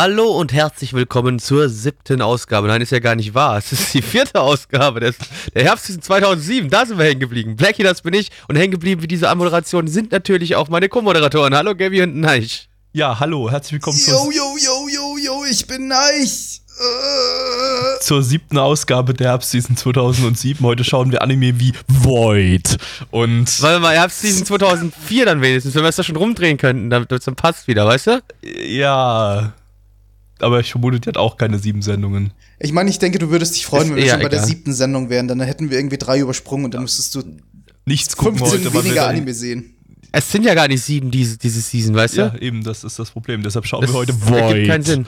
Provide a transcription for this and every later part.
Hallo und herzlich willkommen zur siebten Ausgabe. Nein, ist ja gar nicht wahr. Es ist die vierte Ausgabe des, der Herbstseason 2007. Da sind wir hängen geblieben. Blackie, das bin ich. Und hängen geblieben wie diese Anmoderation sind natürlich auch meine Co-Moderatoren. Hallo, Gabby und Neich. Ja, hallo, herzlich willkommen Yo, zur, yo, yo, yo, yo, ich bin nice. Äh. zur siebten Ausgabe der Herbstseason 2007. Heute schauen wir Anime wie Void. Und Warte mal, Herbstseason 2004 dann wenigstens, wenn wir es da schon rumdrehen könnten, damit es dann passt wieder, weißt du? ja, aber ich vermute, die hat auch keine sieben Sendungen. Ich meine, ich denke, du würdest dich freuen, Ist wenn wir schon bei der egal. siebten Sendung wären. Dann hätten wir irgendwie drei übersprungen und dann müsstest du Nichts gucken 15 heute, weil wir weniger dann- Anime sehen. Es sind ja gar nicht sieben diese, diese Season, weißt du? Ja, eben, das ist das Problem. Deshalb schauen das wir heute ergibt keinen Sinn.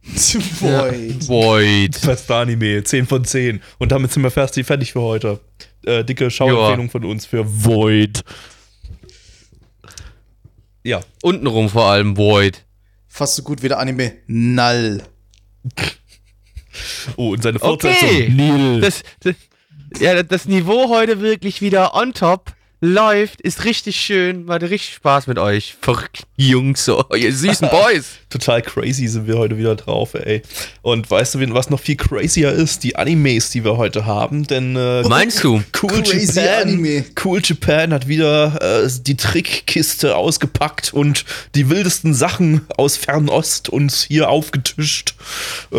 Void. Void. Beste Anime, 10 von 10. Und damit sind wir fast fertig für heute. Äh, dicke Schauempfehlung von uns für Void. Ja, Untenrum vor allem Void. Fast so gut wie der Anime Null. oh, und seine Okay. Fortsetzung. Nil. Das, das, ja, das Niveau heute wirklich wieder on top läuft, ist richtig schön. War richtig Spaß mit euch. Verrückt, Jungs, so, ihr süßen Boys. Total crazy sind wir heute wieder drauf, ey. Und weißt du, was noch viel crazier ist? Die Animes, die wir heute haben, denn äh, Meinst du? Cool Crazy Japan, Anime. Cool Japan hat wieder äh, die Trickkiste ausgepackt und die wildesten Sachen aus Fernost uns hier aufgetischt. Äh,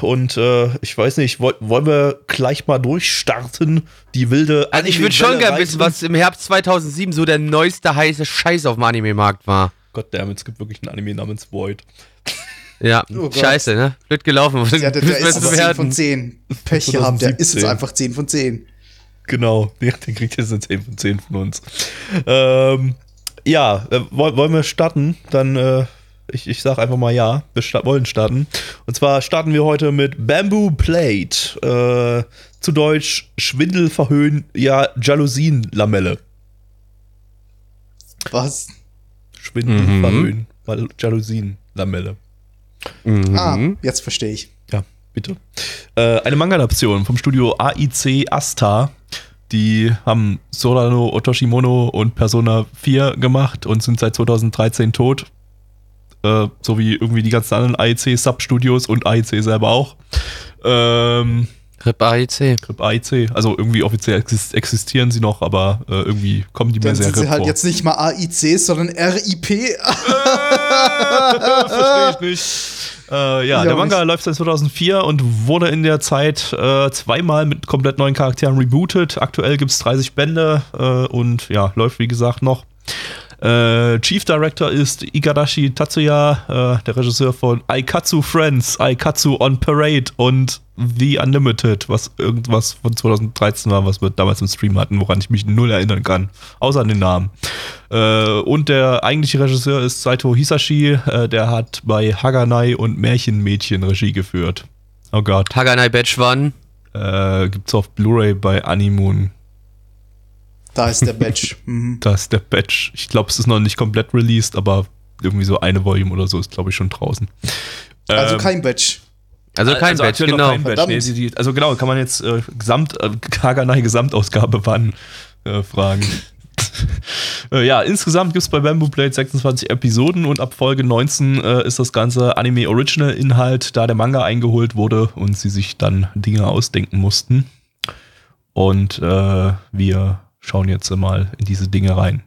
und äh, ich weiß nicht, woll, wollen wir gleich mal durchstarten? Die wilde Also ich würde schon gerne wissen, was im Herbst 2007 so der neueste heiße Scheiß auf dem Anime-Markt war. Goddammit, es gibt wirklich ein Anime namens Void. Ja, Oh Gott. scheiße, ne? Blöd gelaufen. Ja, der, der ist es jetzt 10 bewerten. von 10. Pech gehabt, der ist jetzt 2017. einfach 10 von 10. Genau, der, der kriegt jetzt eine 10 von 10 von uns. Ähm, ja, äh, woll- wollen wir starten? Dann, äh, ich, ich sag einfach mal ja, wir sta wollen starten. Und zwar starten wir heute mit Bamboo Plate. Äh, zu Deutsch Schwindel verhöhnen, ja, Jalousienlamelle. Was? Schwindel Mhm. verhöhnen, weil Jalousienlamelle. Mhm. Ah, jetzt verstehe ich. Ja, bitte. Äh, eine Manga-Adaption vom Studio AIC Asta. Die haben Sorano Otoshimono und Persona 4 gemacht und sind seit 2013 tot. Äh, so wie irgendwie die ganzen anderen AIC-Substudios und AIC selber auch. Ähm, RIP AIC. Grip AIC, also irgendwie offiziell exist existieren sie noch, aber äh, irgendwie kommen die mir Dann sehr sind sie RIP halt vor. jetzt nicht mal AIC, sondern RIP. Verstehe ich nicht. Äh, ja, Ich der Manga nicht. läuft seit 2004 und wurde in der Zeit äh, zweimal mit komplett neuen Charakteren rebootet. Aktuell gibt es 30 Bände äh, und ja, läuft wie gesagt noch. Äh, Chief Director ist Igarashi Tatsuya, äh, der Regisseur von Aikatsu Friends, Aikatsu on Parade und The Unlimited, was irgendwas von 2013 war, was wir damals im Stream hatten, woran ich mich null erinnern kann. Außer an den Namen. Äh, und der eigentliche Regisseur ist Saito Hisashi, äh, der hat bei Haganai und Märchenmädchen Regie geführt. Oh Gott. Haganai Batch One. Äh, gibt's auf Blu-ray bei Animoon. Da ist der Badge. Mhm. Da ist der Batch. Ich glaube, es ist noch nicht komplett released, aber irgendwie so eine Volume oder so ist, glaube ich, schon draußen. Also Ähm, kein Badge. Also kein Batch, aktuell noch genau. Kein Batch. Verdammt. Nee, sie, die, also genau, kann man jetzt äh, Gesamt, äh, Haganai Gesamtausgabe wann äh, fragen. äh, ja, insgesamt gibt es bei Bamboo Blade 26 Episoden und ab Folge 19 äh, ist das ganze Anime Original Inhalt, da der Manga eingeholt wurde und sie sich dann Dinge ausdenken mussten. Und äh, wir schauen jetzt mal in diese Dinge rein.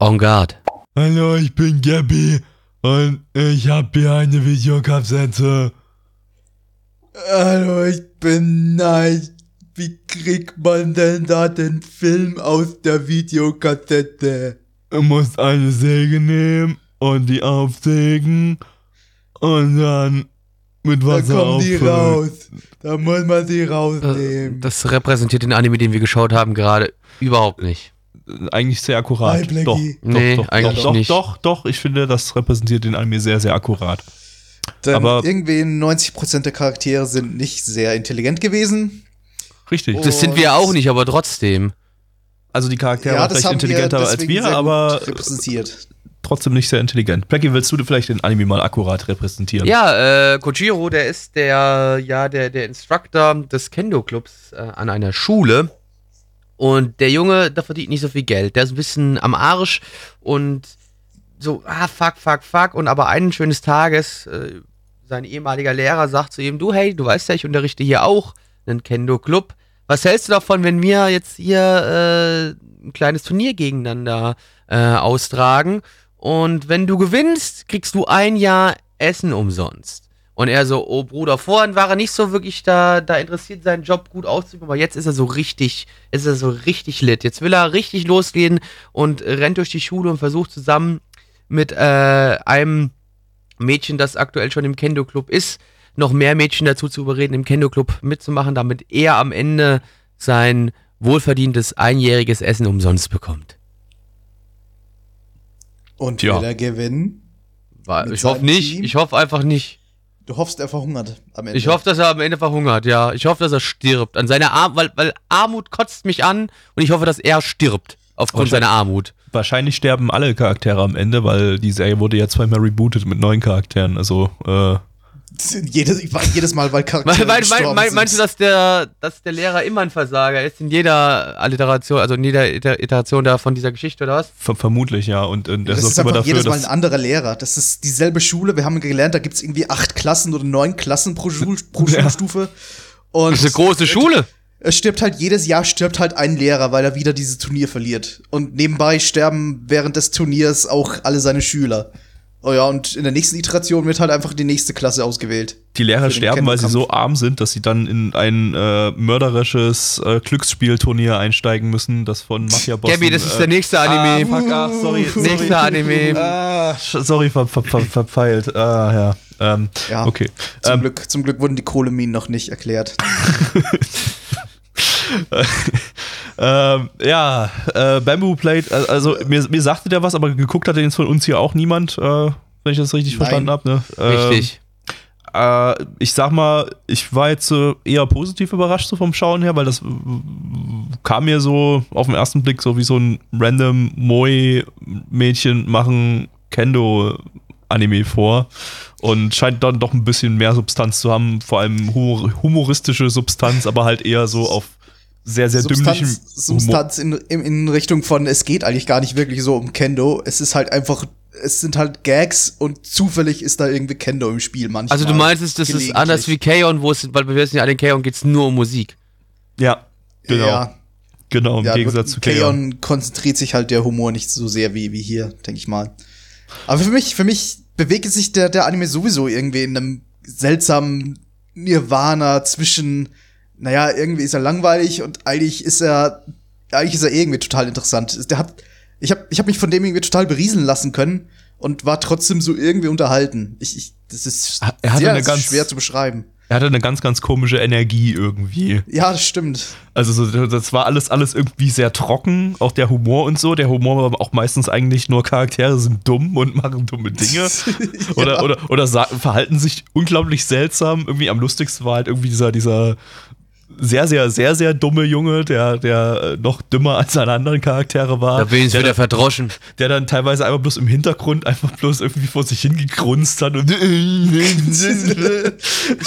On guard. Hallo, ich bin Gabby und ich habe hier eine Videokassette. Hallo, ich bin nice. Wie kriegt man denn da den Film aus der Videokassette? Du musst eine Säge nehmen und die aufsägen und dann mit Da Wasser kommen die auffüllen. raus. Da muss man sie Äh, rausnehmen. Das repräsentiert den Anime, den wir geschaut haben, gerade überhaupt nicht. eigentlich sehr akkurat. Hi, Blackie. doch, Nee, doch, doch, eigentlich doch, doch, nicht. doch, doch, ich finde, das repräsentiert den Anime sehr, sehr akkurat. Denn Aber- irgendwie 90% der Charaktere sind nicht sehr intelligent gewesen. Richtig. Oh. Das sind wir auch nicht, aber trotzdem. Also die Charaktere ja, vielleicht intelligenter wir als wir, aber repräsentiert. trotzdem nicht sehr intelligent. Blackie, willst du vielleicht den Anime mal akkurat repräsentieren? Ja, äh, Kojiro, der ist der, ja, der, der Instructor des Kendo-Clubs äh, an einer Schule. Und der Junge, der verdient nicht so viel Geld. Der ist ein bisschen am Arsch und so, ah, fuck, fuck, fuck. Und aber eines schönes Tages, äh, sein ehemaliger Lehrer sagt zu ihm, du, hey, du weißt ja, ich unterrichte hier auch einen Kendo-Club. Was hältst du davon, wenn wir jetzt hier äh, ein kleines Turnier gegeneinander äh, austragen? Und wenn du gewinnst, kriegst du ein Jahr Essen umsonst. Und er so, oh Bruder, vorhin war er nicht so wirklich da, da interessiert, seinen Job gut auszuüben, aber jetzt ist er so richtig, ist er so richtig lit. Jetzt will er richtig losgehen und rennt durch die Schule und versucht zusammen mit äh, einem Mädchen, das aktuell schon im Kendo-Club ist, noch mehr Mädchen dazu zu überreden, im Kendo-Club mitzumachen, damit er am Ende sein wohlverdientes einjähriges Essen umsonst bekommt. Und Ja. will er gewinnen? War, ich hoffe nicht, Team? ich hoffe einfach nicht. Du hoffst, er verhungert am Ende. Ich hoffe, dass er am Ende verhungert, ja. Ich hoffe, dass er stirbt. An seiner Arm, weil, weil Armut kotzt mich an und ich hoffe, dass er stirbt. Aufgrund seiner Armut. Wahrscheinlich sterben alle Charaktere am Ende, weil die Serie wurde ja zweimal rebootet mit neuen Charakteren. Also, äh, jedes, jedes Mal, weil Charaktere Mein, mein, mein, meinst du, dass der, dass der Lehrer immer ein Versager ist? In jeder Alliteration, also in jeder Iter- Iteration da von dieser Geschichte oder was? ver vermutlich ja. Und, und er das ist immer einfach dafür, jedes Mal ein anderer Lehrer. Das ist dieselbe Schule. Wir haben gelernt, da gibt es irgendwie acht Klassen oder neun Klassen pro, Schul pro Ja. Schulstufe. Und Das ist eine große Schule. Es stirbt halt jedes Jahr stirbt halt ein Lehrer, weil er wieder dieses Turnier verliert. Und nebenbei sterben während des Turniers auch alle seine Schüler. Oh ja, und in der nächsten Iteration wird halt einfach die nächste Klasse ausgewählt. Die Lehrer sterben, weil sie so arm sind, dass sie dann in ein äh, mörderisches äh, Glücksspielturnier einsteigen müssen, das von Mafia-Bossen. Gabby, das ist äh, der nächste Anime. Ah, fuck, ach, sorry. sorry. Nächster Anime. Ah, sorry, ver, ver, ver, verpeilt. Ah, ja. Ähm, Ja. Okay. Zum, Ähm, Glück, zum Glück wurden die Kohleminen noch nicht erklärt. ähm, ja, äh, Bamboo Plate, also mir, mir sagte der was, aber geguckt hat jetzt von uns hier auch niemand, äh, wenn ich das richtig Nein. verstanden habe. Ne? Ähm, Richtig. Äh, ich sag mal, ich war jetzt eher positiv überrascht so vom Schauen her, weil das kam mir so auf den ersten Blick so wie so ein random Moe-Mädchen machen Kendo-Anime vor und scheint dann doch ein bisschen mehr Substanz zu haben, vor allem humor humoristische Substanz, aber halt eher so auf sehr, sehr dümmlichem Substanz, Substanz in, in, in Richtung von, es geht eigentlich gar nicht wirklich so um Kendo. Es ist halt einfach, es sind halt Gags und zufällig ist da irgendwie Kendo im Spiel manchmal. Also du meinst, es, das ist anders wie K.O.N., wo es, weil wir wissen ja, alle in K.O.N. geht es nur um Musik. Ja, genau. Ja, Genau, im ja, Gegensatz zu Keon. Keon konzentriert sich halt der Humor nicht so sehr wie, wie hier, denke ich mal. Aber für mich, für mich bewegt sich der, der Anime sowieso irgendwie in einem seltsamen Nirvana zwischen, naja, irgendwie ist er langweilig und eigentlich ist er, eigentlich ist er irgendwie total interessant. Der hat, ich habe ich hab mich von dem irgendwie total berieseln lassen können und war trotzdem so irgendwie unterhalten. Ich, ich das ist Er sehr eine ganz- schwer zu beschreiben. Er hatte eine ganz, ganz komische Energie irgendwie. Ja, das stimmt. Also so, das war alles, alles irgendwie sehr trocken, auch der Humor und so. Der Humor war auch meistens eigentlich nur Charaktere sind dumm und machen dumme Dinge. Oder, oder, oder sa- verhalten sich unglaublich seltsam. Irgendwie am lustigsten war halt irgendwie dieser, dieser sehr, sehr, sehr, sehr dumme Junge, der, der äh, noch dümmer als seine anderen Charaktere war. Da bin ich der, wieder dann, verdroschen. der dann teilweise einfach bloß im Hintergrund einfach bloß irgendwie vor sich hingegrunzt hat und Ich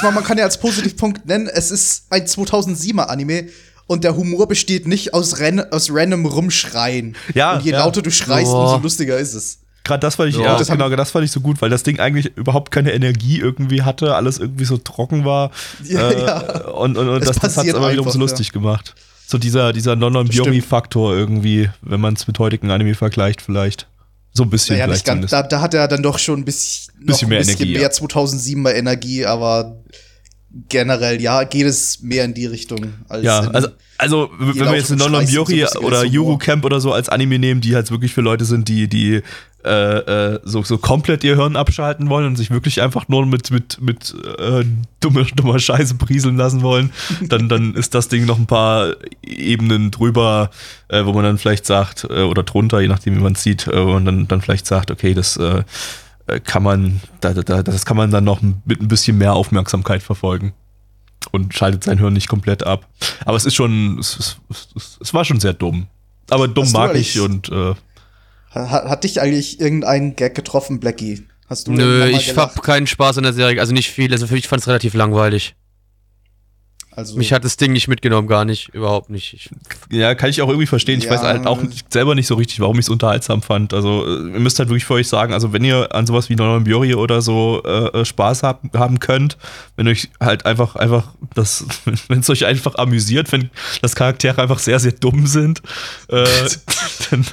meine, man kann ja als Positivpunkt nennen, es ist ein 2007er Anime und der Humor besteht nicht aus, ran aus random Rumschreien. Ja, und je ja. lauter du schreist, Boah. umso lustiger ist es. Gerade das fand ich, Ja. ja, Das genau, das fand ich so gut, weil das Ding eigentlich überhaupt keine Energie irgendwie hatte, alles irgendwie so trocken war. Ja, äh, ja. Und, und, und das, das hat es aber wiederum so lustig gemacht. So dieser, dieser Non-Non-Biomi-Faktor irgendwie, wenn man es mit heutigen Anime vergleicht, vielleicht. So ein bisschen Naja, vielleicht ganz, da, da hat er dann doch schon ein bisschen, Bisschen ein mehr bisschen Energie, mehr ja. 2007er Energie, aber generell, ja, geht es mehr in die Richtung als Ja, in, also, also wenn wir jetzt und so Biori oder. Yuru Camp oder so als Anime nehmen, die halt wirklich für Leute sind, die, die äh, äh, so, so komplett ihr Hirn abschalten wollen und sich wirklich einfach nur mit, mit, mit äh, dummer, dummer Scheiße prieseln lassen wollen, dann, dann ist das Ding noch ein paar Ebenen drüber, äh, wo man dann vielleicht sagt, äh, oder drunter, je nachdem wie man es sieht, äh, wo man dann, dann vielleicht sagt, okay, das äh, kann man, da, da, das kann man dann noch mit ein bisschen mehr Aufmerksamkeit verfolgen und schaltet sein Hirn nicht komplett ab. Aber es ist schon, es, es, es, es war schon sehr dumm. Aber dumm Hast mag ich und äh, hat, hat dich eigentlich irgendein Gag getroffen, Blackie? Hast du Nö, ich gelacht? hab keinen Spaß an der Serie, also nicht viel. Also für mich fand es relativ langweilig. Also, Mich hat das Ding nicht mitgenommen, gar nicht, überhaupt nicht. Ich, ja, kann ich auch irgendwie verstehen. Ich Ja. weiß halt auch nicht, selber nicht so richtig, warum ich es unterhaltsam fand. Also, äh, ihr müsst halt wirklich für euch sagen, also wenn ihr an sowas wie Non Biori oder so äh, äh, Spaß hab, haben könnt, wenn euch halt einfach, einfach das, wenn es euch einfach amüsiert, wenn das Charaktere einfach sehr, sehr dumm sind, äh, dann,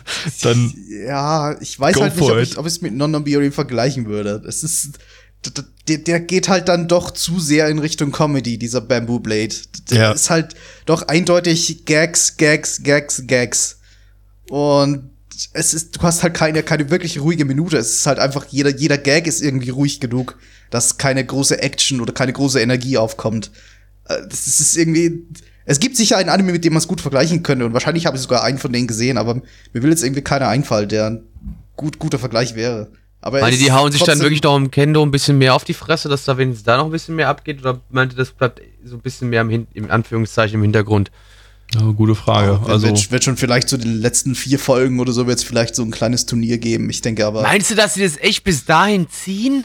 dann ja, ich weiß halt nicht, ob ich, ich es mit Non-Biori vergleichen würde. Es ist, der, der geht halt dann doch zu sehr in Richtung Comedy, dieser Bamboo Blade. Der Ja. ist halt doch eindeutig Gags, Gags, Gags, Gags. Und es ist, du hast halt keine, keine wirklich ruhige Minute. Es ist halt einfach, jeder, jeder Gag ist irgendwie ruhig genug, dass keine große Action oder keine große Energie aufkommt. Äh, Das ist, es ist irgendwie. Es gibt sicher einen Anime, mit dem man es gut vergleichen könnte. Und wahrscheinlich habe ich sogar einen von denen gesehen, aber mir will jetzt irgendwie keiner einfallen, der ein gut, guter Vergleich wäre. Aber er meine, ist die hauen sich dann wirklich noch im Kendo ein bisschen mehr auf die Fresse, dass da wenigstens da noch ein bisschen mehr abgeht? Oder meinte, das bleibt so ein bisschen mehr im, Hin im Anführungszeichen im Hintergrund? Ja, gute Frage. Wird, also, wird, wird schon vielleicht so den letzten vier Folgen oder so wird es vielleicht so ein kleines Turnier geben. Ich denke aber. Meinst du, dass sie das echt bis dahin ziehen?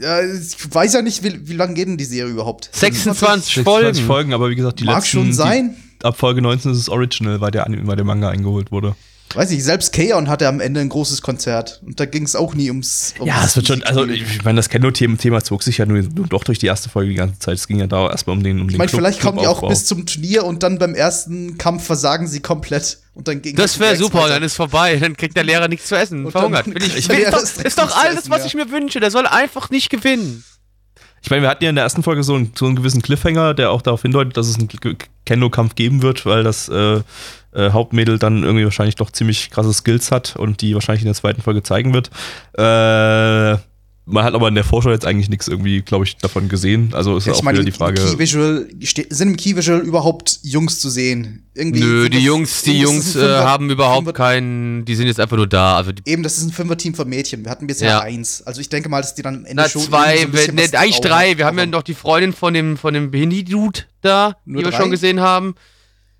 Ja, ich weiß ja nicht, wie, wie lange geht denn die Serie überhaupt? 26 26 Folgen. Folgen, aber wie gesagt, die Mag letzten. schon sein. Die, ab Folge 19 ist es Original, weil der, Anime- weil der Manga eingeholt wurde. Weiß nicht, selbst Kaon hatte am Ende ein großes Konzert. Und da ging es auch nie ums. ums Ja, es wird schon, also ich meine, das Kendo-Thema Thema zog sich ja nur, nur doch durch die erste Folge die ganze Zeit. Es ging ja da erstmal um den um Ich meine, vielleicht kommen die auch bis zum Turnier und dann beim ersten Kampf versagen sie komplett. Und dann ging Das wäre super, dann ist vorbei. Dann kriegt der Lehrer nichts zu essen. Und verhungert. ich, ich will, doch, ist doch alles, essen, was ja. ich mir wünsche. Der soll einfach nicht gewinnen. Ich meine, wir hatten ja in der ersten Folge so einen, so einen gewissen Cliffhanger, der auch darauf hindeutet, dass es einen Kendo-Kampf geben wird, weil das äh, äh, Hauptmädel dann irgendwie wahrscheinlich doch ziemlich krasse Skills hat und die wahrscheinlich in der zweiten Folge zeigen wird. Äh, man hat aber in der Vorschau jetzt eigentlich nichts irgendwie, glaube ich, davon gesehen. Also ist Ja, auch meine, wieder die im Frage. Key Visual, sind im Key Visual überhaupt Jungs zu sehen? Irgendwie Nö, die Jungs, die Jungs äh, Fünfer- haben überhaupt Fünfer- keinen, die sind jetzt einfach nur da. Also Eben, das ist ein Fünfer-Team von Mädchen. Wir hatten bisher Ja. eins. Also ich denke mal, dass die dann am Ende na, schon. zwei, so ne, eigentlich drei. Wir haben ja noch die Freundin von dem, von dem Behindi-Dude da, Nur die wir drei? schon gesehen haben.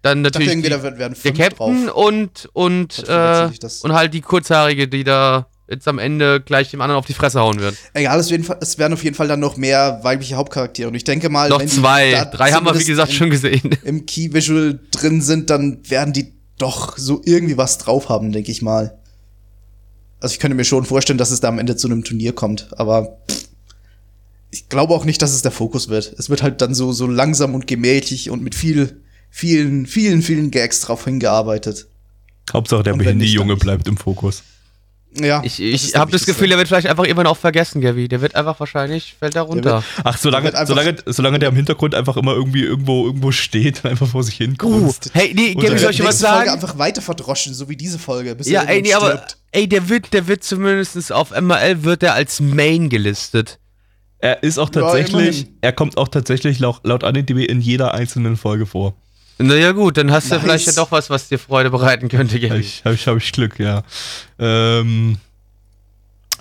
Dann dachte natürlich die, da werden- der Captain drauf. und, und, äh, und halt die Kurzhaarige, die da jetzt am Ende gleich dem anderen auf die Fresse hauen wird. Egal, es werden, auf jeden Fall dann noch mehr weibliche Hauptcharaktere. Und ich denke mal, Noch zwei. Drei haben wir, wie gesagt, im, schon gesehen. im Key Visual drin sind, dann werden die doch so irgendwie was drauf haben, denke ich mal. Also ich könnte mir schon vorstellen, dass es da am Ende zu einem Turnier kommt, aber pff, ich glaube auch nicht, dass es der Fokus wird. Es wird halt dann so, so langsam und gemächlich und mit viel, vielen, vielen, vielen Gags drauf hingearbeitet. Hauptsache der dann nicht. bleibt im Fokus. Ja. Ich, ich habe das. Gefühl, der wird vielleicht einfach irgendwann auch vergessen, Gavi. Der wird einfach wahrscheinlich, fällt da runter. Ach, solange, wird solange, solange der im Hintergrund einfach immer irgendwie irgendwo, irgendwo steht und einfach vor sich hin Uh, grunzt. hey, nee, Gavi, soll ich was nächste Folge sagen? einfach weiter verdroschen, so wie diese Folge. Bis Ja, er ey, nee, aber, ey, der wird, der wird zumindest auf MRL wird er als Main gelistet. Er ist auch Ja, tatsächlich, immerhin. er kommt auch tatsächlich laut, laut AniDB in jeder einzelnen Folge vor. Naja, gut, dann hast du Nice. vielleicht ja doch was, was dir Freude bereiten könnte, Habe Gavi. ich, hab ich, hab ich Glück, ja. Ähm,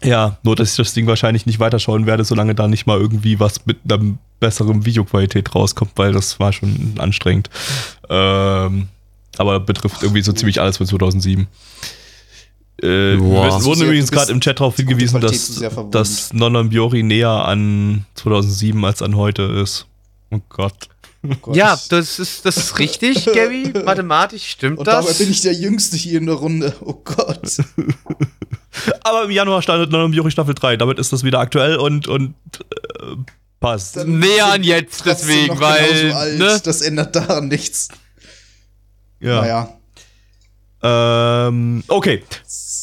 ja, nur dass ich das Ding wahrscheinlich nicht weiterschauen werde, solange da nicht mal irgendwie was mit einer besseren Videoqualität rauskommt, weil das war schon anstrengend. Ähm, aber betrifft irgendwie so ziemlich alles von 2007. Äh, wir Boah. wurden übrigens du gerade im Chat darauf hingewiesen, dass, dass Non Biori näher an 2007 als an heute ist. Oh Gott. Oh. Ja, das ist, das ist richtig, Gavi. Mathematisch stimmt Und dabei das. bin ich der Jüngste hier in der Runde. Oh Gott. Aber im Januar startet Non Biori Staffel 3. Damit ist das wieder aktuell und, und äh, passt. Dann Näher an jetzt, deswegen, noch weil, ne? Das ändert daran nichts. ja. Naja. Ähm, okay,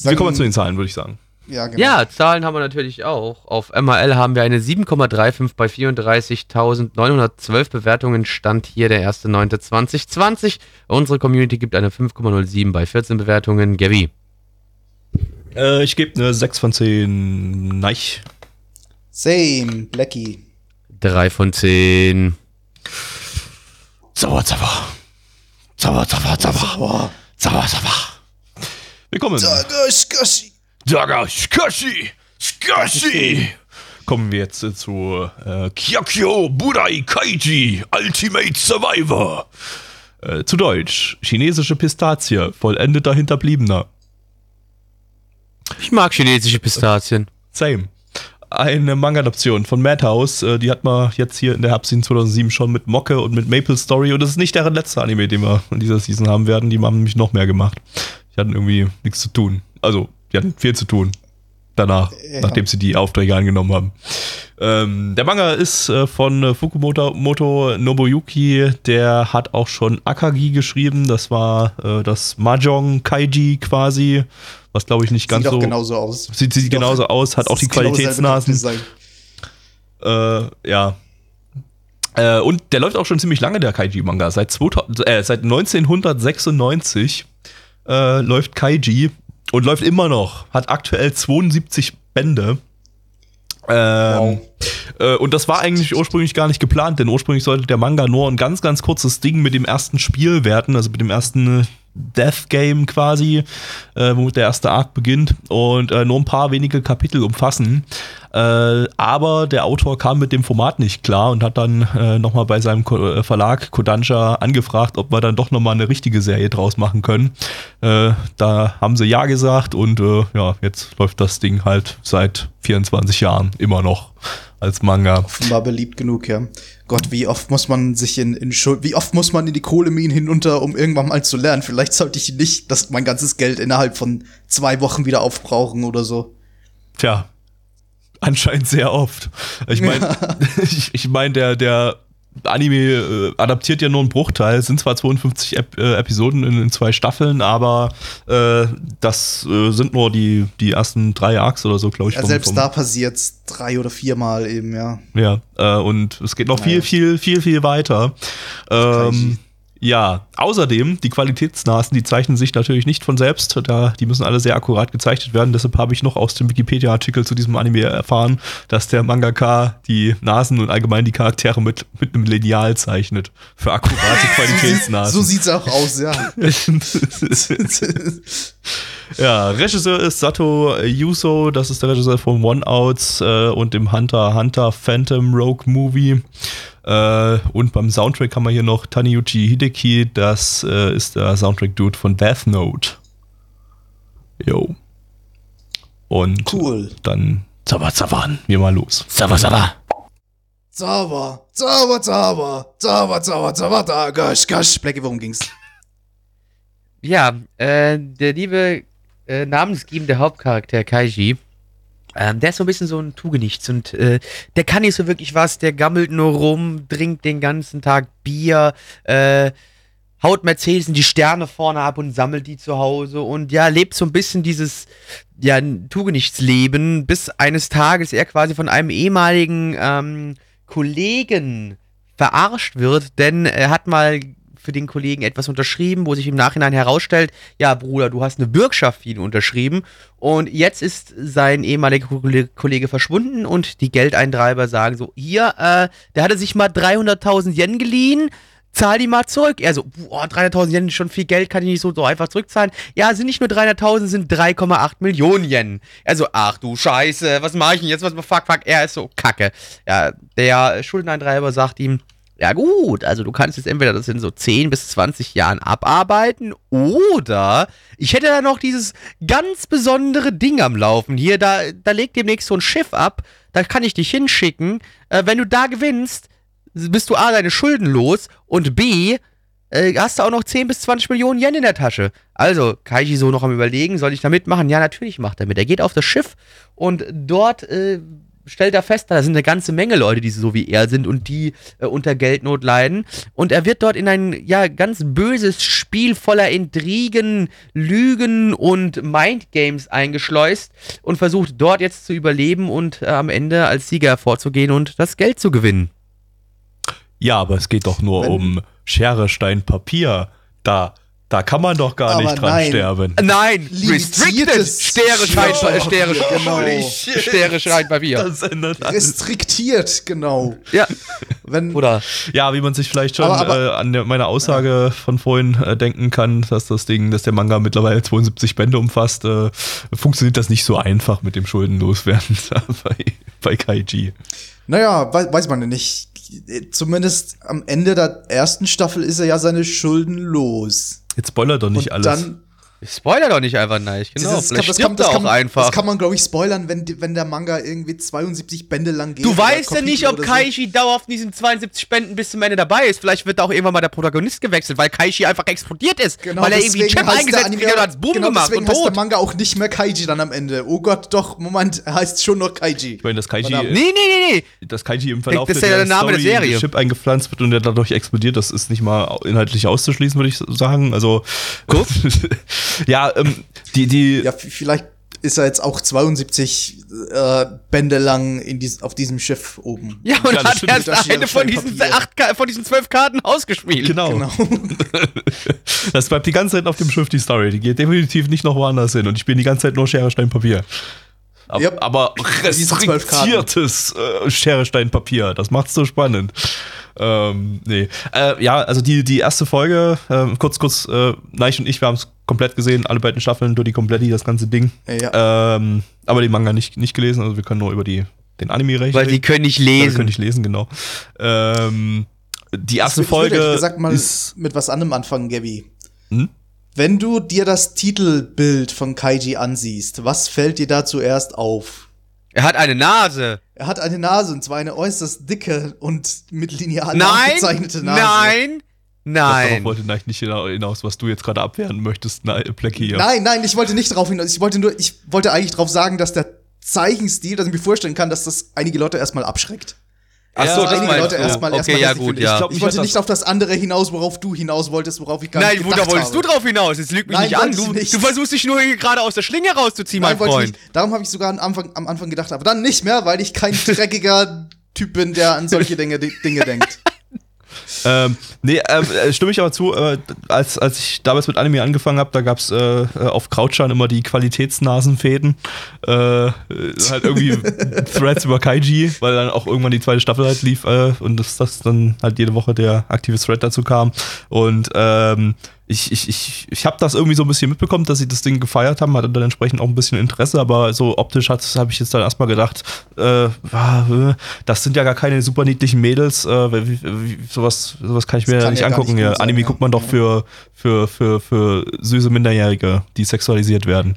wir kommen zu den Zahlen, würde ich sagen. Ja, genau. Ja, Zahlen haben wir natürlich auch. Auf MRL haben wir eine 7,35 bei 34.912 Bewertungen. Stand hier der 1.9.2020. Unsere Community gibt eine 5,07 bei 14 Bewertungen. Gabby. Äh, ich gebe eine 6 von 10. Nein. Same, Blackie. 3 von 10. Sauer, sauer. Sauer, sauer, sauer. Boah. Sauer, sauer. Willkommen. Dagashi. Daga Shikashi. Shikashi. Kommen wir jetzt äh, zu äh, Kyakyo Budai Kaiji Ultimate Survivor. Äh, zu Deutsch. Chinesische Pistazie. Vollendeter Hinterbliebener. Ich mag chinesische Pistazien. Same. Eine Manga-Adaption von Madhouse, äh, die hat man jetzt hier in der Herbstseason 2007 schon mit Mocke und mit Maple Story und das ist nicht deren letzter Anime, den wir in dieser Season haben werden. Die haben nämlich noch mehr gemacht. Die hatten irgendwie nichts zu tun. Also, die hatten viel zu tun. Danach, Ja. nachdem sie die Aufträge angenommen haben. Ähm, der Manga ist äh, von äh, Fukumoto Moto Nobuyuki. Der hat auch schon Akagi geschrieben. Das war äh, das Mahjong Kaiji quasi. Was glaube ich nicht ganz Sieht so. auch genauso aus. Sieht, sieht doch- genauso aus, hat auch die genau Qualitätsnasen. Äh, ja. Äh, und der läuft auch schon ziemlich lange, der Kaiji-Manga. Seit, 2000 äh, seit 1996 äh, läuft Kaiji und läuft immer noch. Hat aktuell 72 Bände. Ähm, Wow. äh, und das war eigentlich ursprünglich gar nicht geplant, denn ursprünglich sollte der Manga nur ein ganz, ganz kurzes Ding mit dem ersten Spiel werden, also mit dem ersten äh, Death Game quasi, äh, womit der erste Arc beginnt und äh, nur ein paar wenige Kapitel umfassen. Äh, aber der Autor kam mit dem Format nicht klar und hat dann äh, nochmal bei seinem Ko äh, Verlag Kodansha angefragt, ob wir dann doch nochmal eine richtige Serie draus machen können. Äh, da haben sie ja gesagt und äh, ja, jetzt läuft das Ding halt seit 24 Jahren immer noch als Manga. Offenbar beliebt genug, ja. Gott, wie oft muss man sich in, in Schuld, wie oft muss man in die Kohleminen hinunter, um irgendwann mal zu lernen? Vielleicht sollte ich nicht das mein ganzes Geld innerhalb von zwei Wochen wieder aufbrauchen oder so. Tja, anscheinend sehr oft. Ich meine, ich, ich mein, der, der Anime äh, adaptiert ja nur einen Bruchteil. Es sind zwar 52 Ep äh, Episoden in, in zwei Staffeln, aber äh, das äh, sind nur die, die ersten drei Arcs oder so, glaube ich. Ja, vom- selbst vom- da passiert's drei oder viermal eben, ja. Ja, äh, und es geht noch Naja. viel, viel, viel, viel weiter. Ähm, ja, außerdem, die Qualitätsnasen, die zeichnen sich natürlich nicht von selbst. Da, die müssen alle sehr akkurat gezeichnet werden. Deshalb habe ich noch aus dem Wikipedia-Artikel zu diesem Anime erfahren, dass der Mangaka die Nasen und allgemein die Charaktere mit, mit einem Lineal zeichnet. Für akkurate Qualitätsnasen. So sieht's auch aus, ja. Ja, Regisseur ist Sato Yuso, das ist der Regisseur von One Outs äh, und dem Hunter Hunter Phantom Rogue Movie. Äh, und beim Soundtrack haben wir hier noch Taniyuchi Hideki, das äh, ist der Soundtrack-Dude von Death Note. Jo. Und Cool. dann Zauber, zaubern wir mal los. Sava, sava. Zauber, Zauber, Zauber, Zauber, Zauber, Zauber, da, gosh, gosh. Blackie, worum ging's? Ja, äh, der liebe äh, namensgebende Hauptcharakter Kaiji, ähm, der ist so ein bisschen so ein Tugenichts und äh, der kann nicht so wirklich was, der gammelt nur rum, trinkt den ganzen Tag Bier, äh, haut Mercedes in die Sterne vorne ab und sammelt die zu Hause und ja, lebt so ein bisschen dieses ja, Tugenichtsleben, bis eines Tages er quasi von einem ehemaligen ähm, Kollegen verarscht wird, denn er hat mal für den Kollegen etwas unterschrieben, wo sich im Nachhinein herausstellt, ja Bruder, du hast eine Bürgschaft für ihn unterschrieben und jetzt ist sein ehemaliger Kolle- Kollege verschwunden und die Geldeintreiber sagen so, hier, äh, der hatte sich mal 300.000 Yen geliehen, zahl die mal zurück. Er so, boah, 300.000 Yen ist schon viel Geld, kann ich nicht so, so einfach zurückzahlen. Ja, sind nicht nur 300.000, sind 3,8 Millionen Yen. Er so, ach du Scheiße, was mache ich denn jetzt? Was fuck, fuck? Er ist so, kacke. Ja, der Schuldeneintreiber sagt ihm, ja gut, also du kannst jetzt entweder das in so 10 bis 20 Jahren abarbeiten oder ich hätte da noch dieses ganz besondere Ding am Laufen hier, da, da legt demnächst so ein Schiff ab, da kann ich dich hinschicken. Äh, wenn du da gewinnst, bist du A, deine Schulden los und B, äh, hast du auch noch 10 bis 20 Millionen Yen in der Tasche. Also, Kaiji so noch am überlegen, soll ich da mitmachen? Ja, natürlich macht er mit. Er geht auf das Schiff und dort äh, stellt er fest, da sind eine ganze Menge Leute, die so wie er sind und die äh, unter Geldnot leiden. Und er wird dort in ein ja ganz böses Spiel voller Intrigen, Lügen und Mindgames eingeschleust und versucht dort jetzt zu überleben und äh, am Ende als Sieger hervorzugehen und das Geld zu gewinnen. Ja, aber es geht doch nur Wenn- um Schere, Stein, Papier. Da, da kann man doch gar Aber nicht dran nein. sterben. Nein, Limitiertes restricted. Stere, Schein, Schere, Stere, genau. Das ändert alles. Restriktiert, genau. Ja, Wenn, oder? Ja, wie man sich vielleicht schon Aber- aber- äh, an der, meiner Aussage von vorhin äh, denken kann, dass das Ding, dass der Manga mittlerweile 72 Bände umfasst, äh, funktioniert das nicht so einfach mit dem Schuldenloswerden bei, bei Kaiji. Naja, weiß, weiß man ja nicht. Zumindest am Ende der ersten Staffel ist er ja seine Schulden los. Jetzt spoiler doch nicht Und alles. dann Spoiler doch nicht einfach, nein. Genau, Das, vielleicht das, das, kann, auch einfach. das kann man, glaube ich, spoilern, wenn, wenn der Manga irgendwie 72 Bände lang geht. Du weißt ja nicht, ob oder so. Kaishi dauerhaft in diesen 72 Spenden bis zum Ende dabei ist. Vielleicht wird da auch irgendwann mal der Protagonist gewechselt, weil Kaishi einfach explodiert ist. Genau, weil er irgendwie einen Chip der eingesetzt Anime- kriegt und hat's Boom genau, gemacht deswegen und heißt der tot. Manga auch nicht mehr Kaiji dann am Ende. Oh Gott, doch, Moment, er heißt schon noch Kaiji. ich meine, dass Kaiji, Verdammt. Nee, nee, nee, nee. dass Kaiji im Verlauf Das ist ja der Name der Story Serie. ein Chip eingepflanzt wird und der dadurch explodiert, das ist nicht mal inhaltlich auszuschließen, würde ich sagen. Also Guck. ja, ähm, die, die, Ja, vielleicht ist er jetzt auch 72 äh, Bände lang in dies, auf diesem Schiff oben. Ja, und Ja, das hat erst eine von diesen, acht, von diesen zwölf Karten ausgespielt. genau. Genau. Das bleibt die ganze Zeit auf dem Schiff, die Story. Die geht definitiv nicht noch woanders hin. Und ich spiele die ganze Zeit nur Schere, Stein, Papier. Ab, Yep. Aber restriktiertes äh, Schere, Stein, Papier. Das macht's so spannend. Ähm, nee. Äh, ja, also die, die erste Folge, äh, kurz, kurz, äh, Neich und ich, wir haben es komplett gesehen, alle beiden Staffeln, durch die Kompletti, das ganze Ding. Ja. Ähm, aber den Manga nicht, nicht gelesen, also wir können nur über die, den Anime reden. Weil die können nicht Ja, wir lesen. können nicht lesen, genau. Ähm, die erste ich Folge Ich würde, gesagt, mal ist mit was anderem anfangen, Gabby. Hm? Wenn du dir das Titelbild von Kaiji ansiehst, was fällt dir da zuerst auf? Er hat eine Nase. Er hat eine Nase, und zwar eine äußerst dicke und mit lineal Nein, gezeichnete Nase. nein, Darauf nein. wollte Neich nicht hinaus, was du jetzt gerade abwehren möchtest, Blackie hier. Nein, nein, ich wollte nicht darauf hinaus. Ich wollte nur, ich wollte eigentlich darauf sagen, dass der Zeichenstil, dass ich mir vorstellen kann, dass das einige Leute erstmal abschreckt. Ach so, Ja, das einige meinst Leute erstmal Okay, erstmal ja gut, ja. Ich glaub, Ich Ich wollte nicht auf das andere hinaus, worauf du hinaus wolltest, worauf ich gar Nein, nicht wo, gedacht da wolltest habe. du drauf hinaus. Jetzt lüg mich Nein, nicht an. Du, ich nicht. du versuchst dich nur hier gerade aus der Schlinge rauszuziehen, Nein, mein ich Freund. Darum habe ich sogar am Anfang, am Anfang gedacht, aber dann nicht mehr, weil ich kein dreckiger Typ bin, der an solche Dinge, Dinge denkt. Ähm, nee, ähm, äh, stimme ich aber zu, äh, als, als ich damals mit Anime angefangen habe, da gab es äh, äh, auf Krautschan immer die Qualitätsnasenfäden. Äh, äh, halt irgendwie Threads über Kaiji, weil dann auch irgendwann die zweite Staffel halt lief äh, und das, das dann halt jede Woche der aktive Thread dazu kam. Und ähm, ich, ich, ich, ich habe das irgendwie so ein bisschen mitbekommen, dass sie das Ding gefeiert haben, hatte dann entsprechend auch ein bisschen Interesse, aber so optisch habe ich jetzt dann erstmal gedacht, äh, das sind ja gar keine super niedlichen Mädels, äh, wie, wie, sowas, sowas kann ich mir kann nicht angucken. nicht sein, Anime ja. guckt man doch für, für, für, für süße Minderjährige, die sexualisiert werden.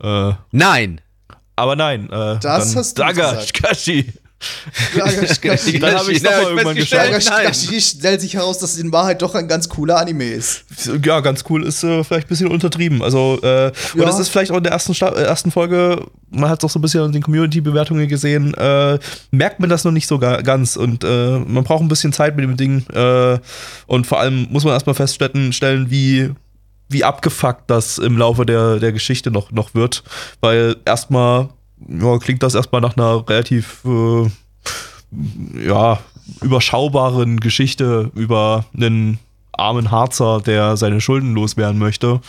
Äh, Nein. Aber nein, äh, Das dann hast du Daga, gesagt. Shikashi. Gashi Dann habe ich Ja, doch ich mal irgendwann geschaut. Gashi stellt sich heraus, dass es in Wahrheit doch ein ganz cooler Anime ist. Ja, ganz cool ist äh, vielleicht ein bisschen untertrieben. Also, äh, und Ja. es ist vielleicht auch in der ersten, Sta äh, ersten Folge, man hat es auch so ein bisschen in den Community-Bewertungen gesehen, äh, merkt man das noch nicht so ga ganz. Und äh, man braucht ein bisschen Zeit mit dem Ding. Äh, und vor allem muss man erstmal feststellen, stellen, wie, wie abgefuckt das im Laufe der, der Geschichte noch, noch wird. Weil erstmal ja, klingt das erstmal nach einer relativ äh, ja, überschaubaren Geschichte über einen armen Harzer, der seine Schulden loswerden möchte.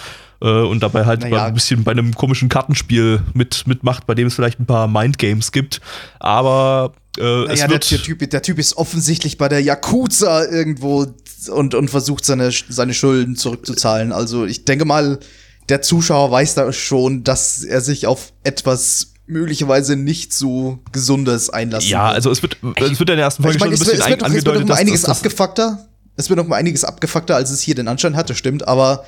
Äh, und dabei halt Naja. ein bisschen bei einem komischen Kartenspiel mit, mitmacht, bei dem es vielleicht ein paar Mindgames gibt. Aber äh, es Naja, der, wird. der, typ, der Typ ist offensichtlich bei der Yakuza irgendwo und, und versucht seine, seine Schulden zurückzuzahlen. Also ich denke mal, der Zuschauer weiß da schon, dass er sich auf etwas möglicherweise nicht so Gesundes einlassen ja, also es wird, es wird in der ersten Folge ich meine, schon ein wird, bisschen es wird, doch- es wird noch angedeutet, mal einiges dass, dass, abgefuckter. Es wird noch mal einiges abgefuckter, als es hier den Anschein hat, das stimmt, aber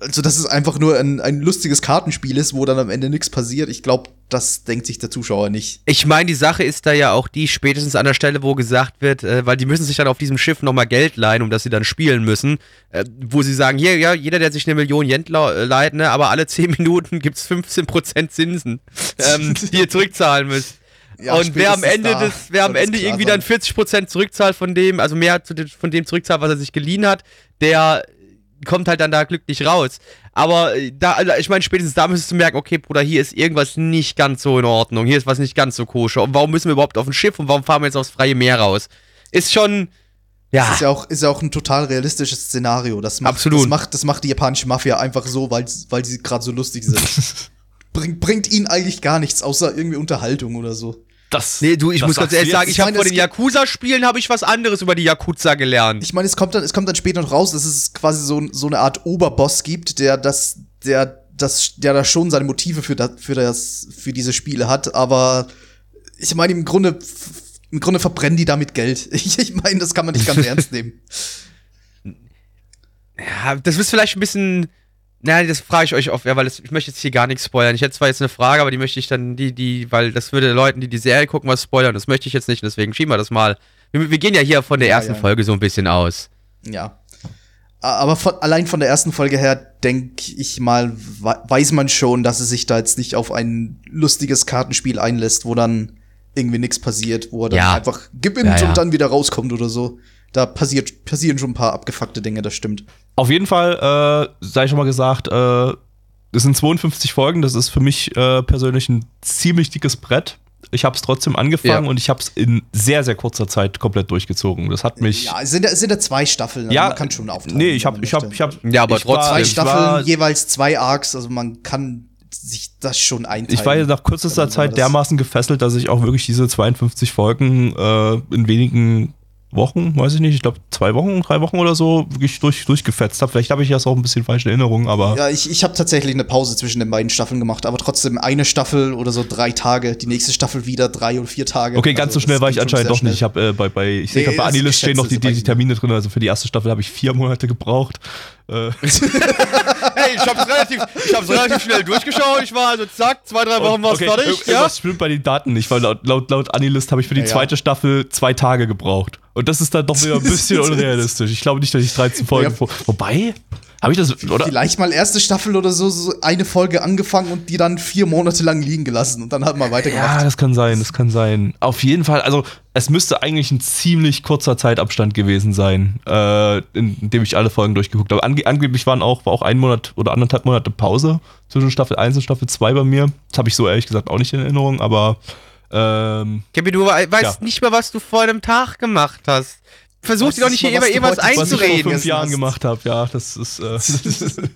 also, dass es einfach nur ein, ein lustiges Kartenspiel ist, wo dann am Ende nichts passiert, ich glaube, das denkt sich der Zuschauer nicht. Ich meine, die Sache ist da ja auch die, spätestens an der Stelle, wo gesagt wird, äh, weil die müssen sich dann auf diesem Schiff nochmal Geld leihen, um das sie dann spielen müssen, äh, wo sie sagen, hier, ja, jeder, der sich eine Million Yen äh, leiht, ne, aber alle 10 Minuten gibt's 15% Zinsen, ähm, die ihr zurückzahlen müsst. Ja, und wer am Ende da des, wer am Ende irgendwie sein. dann 40% zurückzahlt von dem, also mehr von dem zurückzahlt, was er sich geliehen hat, der kommt halt dann da glücklich raus. Aber äh, da, also ich meine, spätestens da müsstest du merken, okay, Bruder, hier ist irgendwas nicht ganz so in Ordnung, hier ist was nicht ganz so koscher. Und warum müssen wir überhaupt auf ein Schiff und warum fahren wir jetzt aufs freie Meer raus? Ist schon, ja, Das ist ja auch, ist ja auch ein total realistisches Szenario. Das macht, Absolut. Das macht, das macht die japanische Mafia einfach so, weil, weil sie gerade so lustig sind. Bring, bringt ihnen eigentlich gar nichts, außer irgendwie Unterhaltung oder so. Das, Nee, du, ich das muss ganz ehrlich sagen, ich habe es den Yakuza-Spielen habe ich was anderes über die Yakuza gelernt. Ich meine, es kommt dann, es kommt dann später noch raus, dass es quasi so, so eine Art Oberboss gibt, der das, der das, der da schon seine Motive für das, für das, für diese Spiele hat, aber ich meine, im Grunde, im Grunde verbrennen die damit Geld. Ich, ich meine, das kann man nicht ganz ernst nehmen. Ja, das ist vielleicht ein bisschen. Nein, das frage ich euch oft, ja, weil das, ich möchte jetzt hier gar nichts spoilern. Ich hätte zwar jetzt eine Frage, aber die möchte ich dann, die, die, weil das würde Leuten, die die Serie gucken, was spoilern. Das möchte ich jetzt nicht, deswegen schieben wir das mal. Wir, wir gehen ja hier von der Ja, ersten ja. Folge so ein bisschen aus. Ja. Aber von, allein von der ersten Folge her, denke ich mal, we- weiß man schon, dass es sich da jetzt nicht auf ein lustiges Kartenspiel einlässt, wo dann irgendwie nichts passiert, wo er dann Ja. einfach gewinnt Ja, ja. und dann wieder rauskommt oder so. Da passiert, passieren schon ein paar abgefuckte Dinge, das stimmt. Auf jeden Fall, äh, sei schon mal gesagt, äh, es sind 52 Folgen, das ist für mich äh, persönlich ein ziemlich dickes Brett. Ich habe es trotzdem angefangen Ja. und ich habe es in sehr, sehr kurzer Zeit komplett durchgezogen. Das hat mich. Ja, es sind, es sind ja zwei Staffeln, also Ja, man kann schon aufteilen. Nee, ich habe ich hab, ich hab, Ja, aber ich war- trotzdem. zwei ich Staffeln, war, jeweils zwei Arcs, also man kann sich das schon einteilen. ich war ja nach kürzester Zeit dermaßen gefesselt, dass ich auch wirklich diese 52 Folgen äh, in wenigen Wochen, weiß ich nicht, ich glaube zwei Wochen, drei Wochen oder so, wirklich durch, durchgefetzt habe. Vielleicht habe ich das auch ein bisschen falsche Erinnerungen, aber Ja, ich, ich habe tatsächlich eine Pause zwischen den beiden Staffeln gemacht, aber trotzdem eine Staffel oder so drei Tage, die nächste Staffel wieder drei oder vier Tage. Okay, ganz Also, so schnell das war ich anscheinend doch nicht. Ich schnell. habe äh, bei, bei, ich sehe Nee, gerade bei das Anilist stehen noch die, ist die Termine drin. Also für die erste Staffel habe ich vier Monate gebraucht. Äh, Hey, ich hab's relativ, ich hab's relativ schnell durchgeschaut. Ich war also zack, zwei, drei Wochen war's okay, fertig. Ja? Irgendwas stimmt bei den Daten nicht, weil laut, laut, laut Anilist habe ich für die Ja, ja. zweite Staffel zwei Tage gebraucht. Und das ist dann doch wieder ein bisschen unrealistisch. Ich glaube nicht, dass ich 13 Folgen Ja. vor. Wobei, habe ich das. Oder? Vielleicht mal erste Staffel oder so, so eine Folge angefangen und die dann vier Monate lang liegen gelassen und dann halt mal Ja, weitergemacht. das kann sein, das kann sein. Auf jeden Fall, also es müsste eigentlich ein ziemlich kurzer Zeitabstand gewesen sein, äh, in, in dem ich alle Folgen durchgeguckt habe. Ange angeblich waren auch, war auch ein Monat oder anderthalb Monate Pause zwischen Staffel 1 und Staffel 2 bei mir. Das habe ich so ehrlich gesagt auch nicht in Erinnerung, aber ähm, Kevin, du we- weißt Ja. nicht mehr, was du vor einem Tag gemacht hast. Versuch dir doch nicht hier immer irgendwas heute- was ich vor einzureden. fünf Jahren gemacht habe, ja, das ist äh,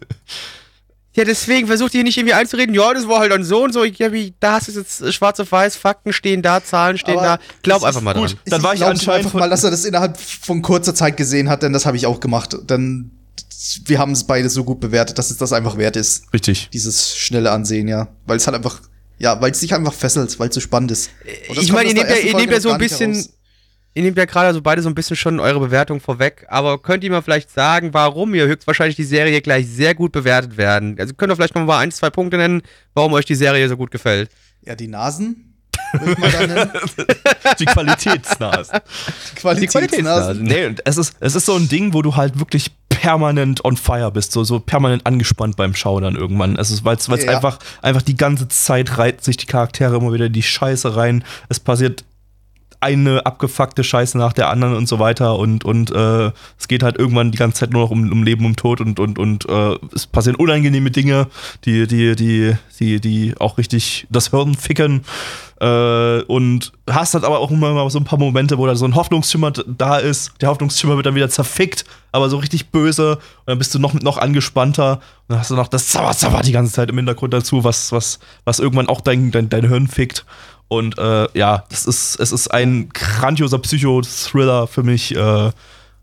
Ja, deswegen versuch dir nicht irgendwie einzureden, ja, das war halt dann so und so. Ja, wie, da hast du es jetzt schwarz auf weiß, Fakten stehen da, Zahlen stehen Aber da. Glaub einfach mal gut. dran. Dann war ich anscheinend einfach mal, dass er das innerhalb von kurzer Zeit gesehen hat, denn das habe ich auch gemacht. Denn wir haben es beide so gut bewertet, dass es das einfach wert ist, richtig. dieses schnelle Ansehen, ja. Weil es halt einfach, ja, weil es dich einfach fesselt, weil es so spannend ist. Ich meine, ihr nehmt ja, ihr nehmt so ein bisschen, heraus. Ihr nehmt ja gerade so beide so ein bisschen schon eure Bewertung vorweg, aber könnt ihr mal vielleicht sagen, warum ihr höchstwahrscheinlich die Serie gleich sehr gut bewertet werden? Also könnt ihr vielleicht noch mal ein, zwei Punkte nennen, warum euch die Serie so gut gefällt? Ja, die Nasen. würde man da nennen. Die Qualitätsnase. Die Qualitätsnasen. Nee, und es ist, es ist so ein Ding, wo du halt wirklich permanent on fire bist, so, so permanent angespannt beim Schauen dann irgendwann. Es ist, weil es Ja. einfach, einfach die ganze Zeit reiht sich die Charaktere immer wieder in die Scheiße rein. Es passiert eine abgefuckte Scheiße nach der anderen und so weiter und, und äh, es geht halt irgendwann die ganze Zeit nur noch um, um Leben, um Tod und, und, und äh, es passieren unangenehme Dinge, die, die, die, die, die auch richtig das Hirn ficken. Äh, und hast halt aber auch immer mal so ein paar Momente, wo da so ein Hoffnungsschimmer da ist. Der Hoffnungsschimmer wird dann wieder zerfickt, aber so richtig böse. Und dann bist du noch, noch angespannter. Und dann hast du noch das Zauber, Zauber die ganze Zeit im Hintergrund dazu, was, was, was irgendwann auch dein, dein, dein Hirn fickt. Und äh, ja, das ist, es ist ein grandioser Psycho-Thriller für mich. Äh, äh,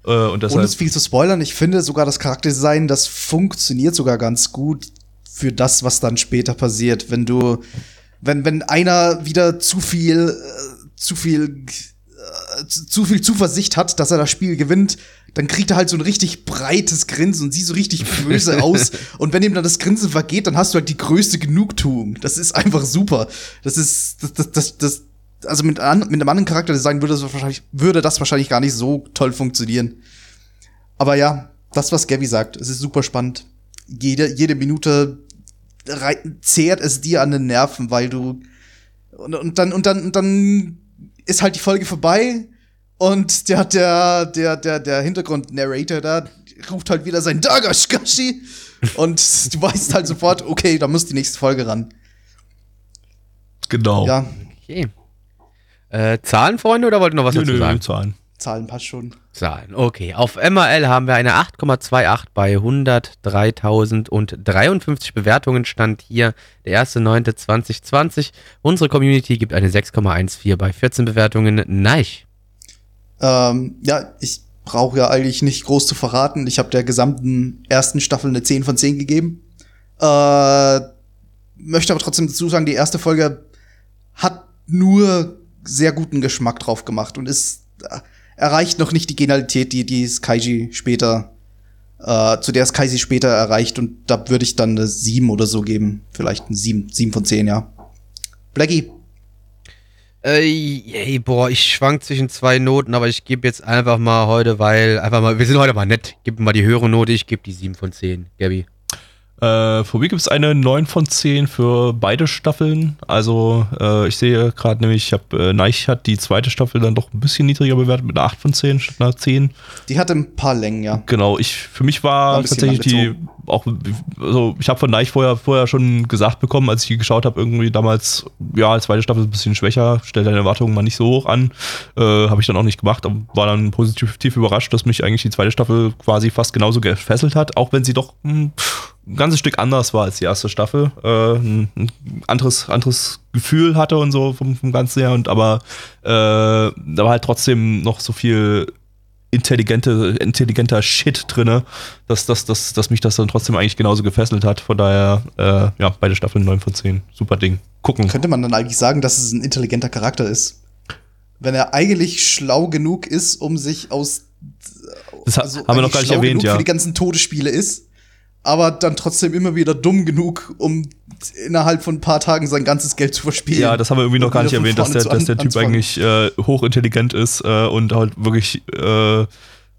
und Ohne deshalb, es viel zu spoilern, ich finde sogar das Charakterdesign, das funktioniert sogar ganz gut für das, was dann später passiert. Wenn du, wenn, wenn einer wieder zu viel, äh, zu viel, äh, zu viel Zuversicht hat, dass er das Spiel gewinnt, dann kriegt er halt so ein richtig breites Grinsen und sieht so richtig böse aus. Und wenn ihm dann das Grinsen vergeht, dann hast du halt die größte Genugtuung. Das ist einfach super. Das ist, das, das, das, das also mit, an, mit einem anderen Charakterdesign würde das wahrscheinlich, würde das wahrscheinlich gar nicht so toll funktionieren. Aber ja, das, was Gabby sagt, es ist super spannend. Jede, jede Minute zehrt es dir an den Nerven, weil du, Und, und dann, und dann, und dann ist halt die Folge vorbei und der, der, der, der, der Hintergrund-Narrator da ruft halt wieder sein Dagashkashi und du weißt halt sofort, okay, da muss die nächste Folge ran. Genau. Ja, Okay. Äh, Zahlen, Freunde, oder wollt ihr noch was Nö, dazu nö, sagen? Zahlen. Zahlen passt schon. Zahlen, okay. Auf MRL haben wir eine 8,28 bei 103.053 Bewertungen. Stand hier der 1.9.2020. Unsere Community gibt eine 6,14 bei 14 Bewertungen. Nein. Ähm, ja, ich brauche ja eigentlich nicht groß zu verraten. Ich habe der gesamten ersten Staffel eine 10 von 10 gegeben. Äh, möchte aber trotzdem dazu sagen, die erste Folge hat nur sehr guten Geschmack drauf gemacht und ist äh, erreicht noch nicht die Genialität, die die Kaiji später äh, zu der es Kaiji später erreicht und da würde ich dann eine 7 oder so geben, vielleicht ein 7, 7 von 10, ja. Blackie, Äh, ey, boah, ich schwank zwischen zwei Noten, aber ich gebe jetzt einfach mal heute, weil, einfach mal, wir sind heute mal nett. Gib mir mal die höhere Note, ich gebe die 7 von 10, Gabby. Äh, für mich gibt es eine 9 von 10 für beide Staffeln. Also äh, ich sehe gerade nämlich, ich habe äh, Neich hat die zweite Staffel dann doch ein bisschen niedriger bewertet mit einer 8 von 10 statt einer 10. die hatte ein paar Längen, ja. Genau, ich für mich War war, tatsächlich die auch also ich habe von Neich vorher vorher schon gesagt bekommen, als ich die geschaut habe, irgendwie damals ja, zweite Staffel ist ein bisschen schwächer, stell deine Erwartungen mal nicht so hoch an. Äh, habe ich dann auch nicht gemacht, war dann positiv tief überrascht, dass mich eigentlich die zweite Staffel quasi fast genauso gefesselt hat, auch wenn sie doch hm, ein ganzes Stück anders war als die erste Staffel. Äh, ein, ein anderes, anderes Gefühl hatte und so vom, vom Ganzen her. Und aber äh, da war halt trotzdem noch so viel intelligente, intelligenter Shit drinne, dass, dass, dass, dass mich das dann trotzdem eigentlich genauso gefesselt hat. Von daher, äh, ja, beide Staffeln 9 von 10. Super Ding. Gucken. Könnte man dann eigentlich sagen, dass es ein intelligenter Charakter ist? Wenn er eigentlich schlau genug ist, um sich aus. Das ha- haben wir noch gar nicht erwähnt, ja. für die ganzen Todesspiele ist, aber dann trotzdem immer wieder dumm genug, um innerhalb von ein paar Tagen sein ganzes Geld zu verspielen. Ja, das haben wir irgendwie noch gar nicht erwähnt, dass der, dass der Typ eigentlich äh, hochintelligent ist äh, und halt wirklich äh,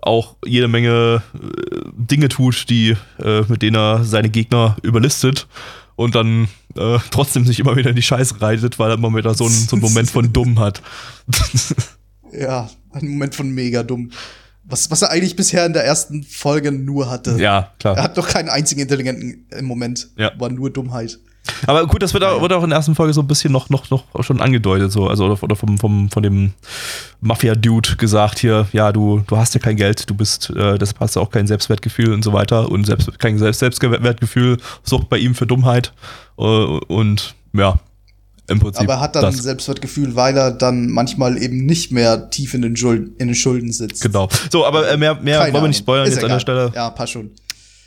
auch jede Menge äh, Dinge tut, die äh, mit denen er seine Gegner überlistet und dann äh, trotzdem sich immer wieder in die Scheiße reitet, weil er immer wieder so einen, so einen Moment von dumm hat. Ja, ein Moment von mega dumm. Was, was er eigentlich bisher in der ersten Folge nur hatte. ja, klar. Er hat noch keinen einzigen intelligenten im Moment. Ja. War nur Dummheit. Aber gut, das wird, auch, wird auch in der ersten Folge so ein bisschen noch, noch, noch schon angedeutet, so, also oder, oder vom, vom, von dem Mafia-Dude gesagt hier, ja, du, du hast ja kein Geld, du bist, äh, deshalb hast du auch kein Selbstwertgefühl und so weiter und selbst, kein Selbst Selbstwertgefühl sorgt bei ihm für Dummheit äh, und ja, im Prinzip. Aber er hat dann das. ein Selbstwertgefühl, weil er dann manchmal eben nicht mehr tief in den, Schuld, in den Schulden sitzt. Genau. So, aber äh, mehr, mehr Keine wollen wir nicht spoilern Ist jetzt an der egal. Stelle. Ja, passt schon.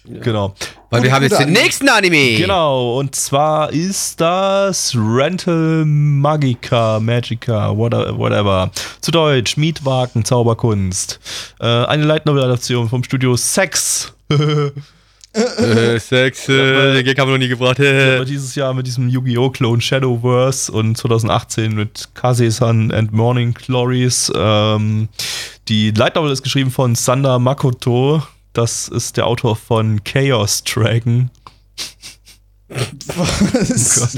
Genau. Weil wir haben jetzt den Anime. nächsten Anime. Genau, und zwar ist das Rental Magica, Magica, whatever. whatever. Zu Deutsch, Mietwagen, Zauberkunst. Äh, eine Light Novel Adaption vom Studio Sex. Äh, Sex, äh, den Gag haben wir noch nie gebracht. Aber Äh. dieses Jahr mit diesem Yu-Gi-Oh! Clone Shadowverse und 2018 mit Kase-san and Morning Glories. Ähm, die Light Novel ist geschrieben von Sander Makoto. Das ist der Autor von Chaos Dragon. Was?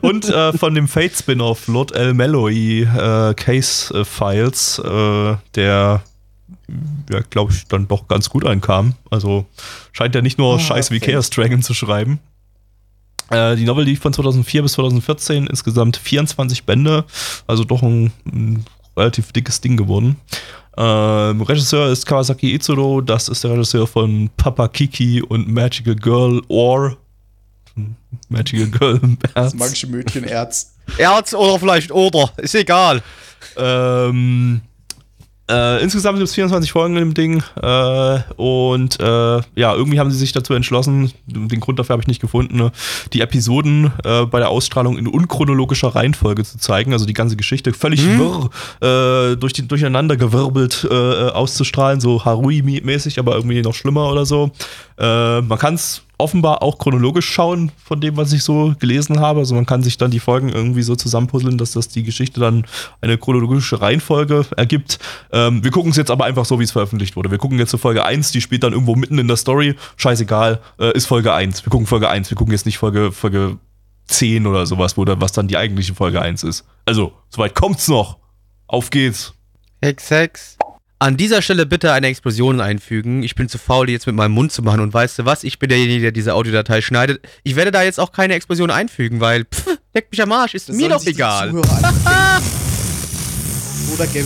Und äh, von dem Fate-Spin-Off Lord L. Malloy äh, Case äh, Files, äh, der ja, glaube ich, dann doch ganz gut ankam. Also scheint er nicht nur Ah, Scheiß wie. Chaos Dragon zu schreiben. Äh, die Novel lief von 2004 bis 2014, insgesamt 24 Bände, also doch ein, ein relativ dickes Ding geworden. Ähm, Regisseur ist Kawasaki Izuro, das ist der Regisseur von Papa Kiki und Magical Girl or Magical Girl im Das Herz. magische Mädchen Erz. Erz oder vielleicht oder, ist egal. Ähm, äh, insgesamt gibt es 24 Folgen dem Ding äh, und äh, ja, irgendwie haben sie sich dazu entschlossen, den Grund dafür habe ich nicht gefunden, ne, die Episoden äh, bei der Ausstrahlung in unchronologischer Reihenfolge zu zeigen, also die ganze Geschichte völlig wirr, äh, durch die, durcheinander gewirbelt auszustrahlen, so Harui-mäßig, aber irgendwie noch schlimmer oder so. Man kann es offenbar auch chronologisch schauen, von dem, was ich so gelesen habe. Also man kann sich dann die Folgen irgendwie so zusammenpuzzeln, dass das die Geschichte dann eine chronologische Reihenfolge ergibt. Ähm, wir gucken es jetzt aber einfach so, wie es veröffentlicht wurde. Wir gucken jetzt zu Folge 1, die spielt dann irgendwo mitten in der Story. Scheißegal, äh, ist Folge 1. Wir gucken Folge 1. Wir gucken jetzt nicht Folge, Folge 10 oder sowas, wo dann, was dann die eigentliche Folge 1 ist. Also, soweit kommt's noch. Auf geht's. Hex, Hex. An dieser Stelle bitte eine Explosion einfügen. Ich bin zu faul, die jetzt mit meinem Mund zu machen. Und weißt du was? Ich bin derjenige, der diese Audiodatei schneidet. Ich werde da jetzt auch keine Explosion einfügen, weil, pff, leck mich am Arsch, ist Das mir doch egal. Oder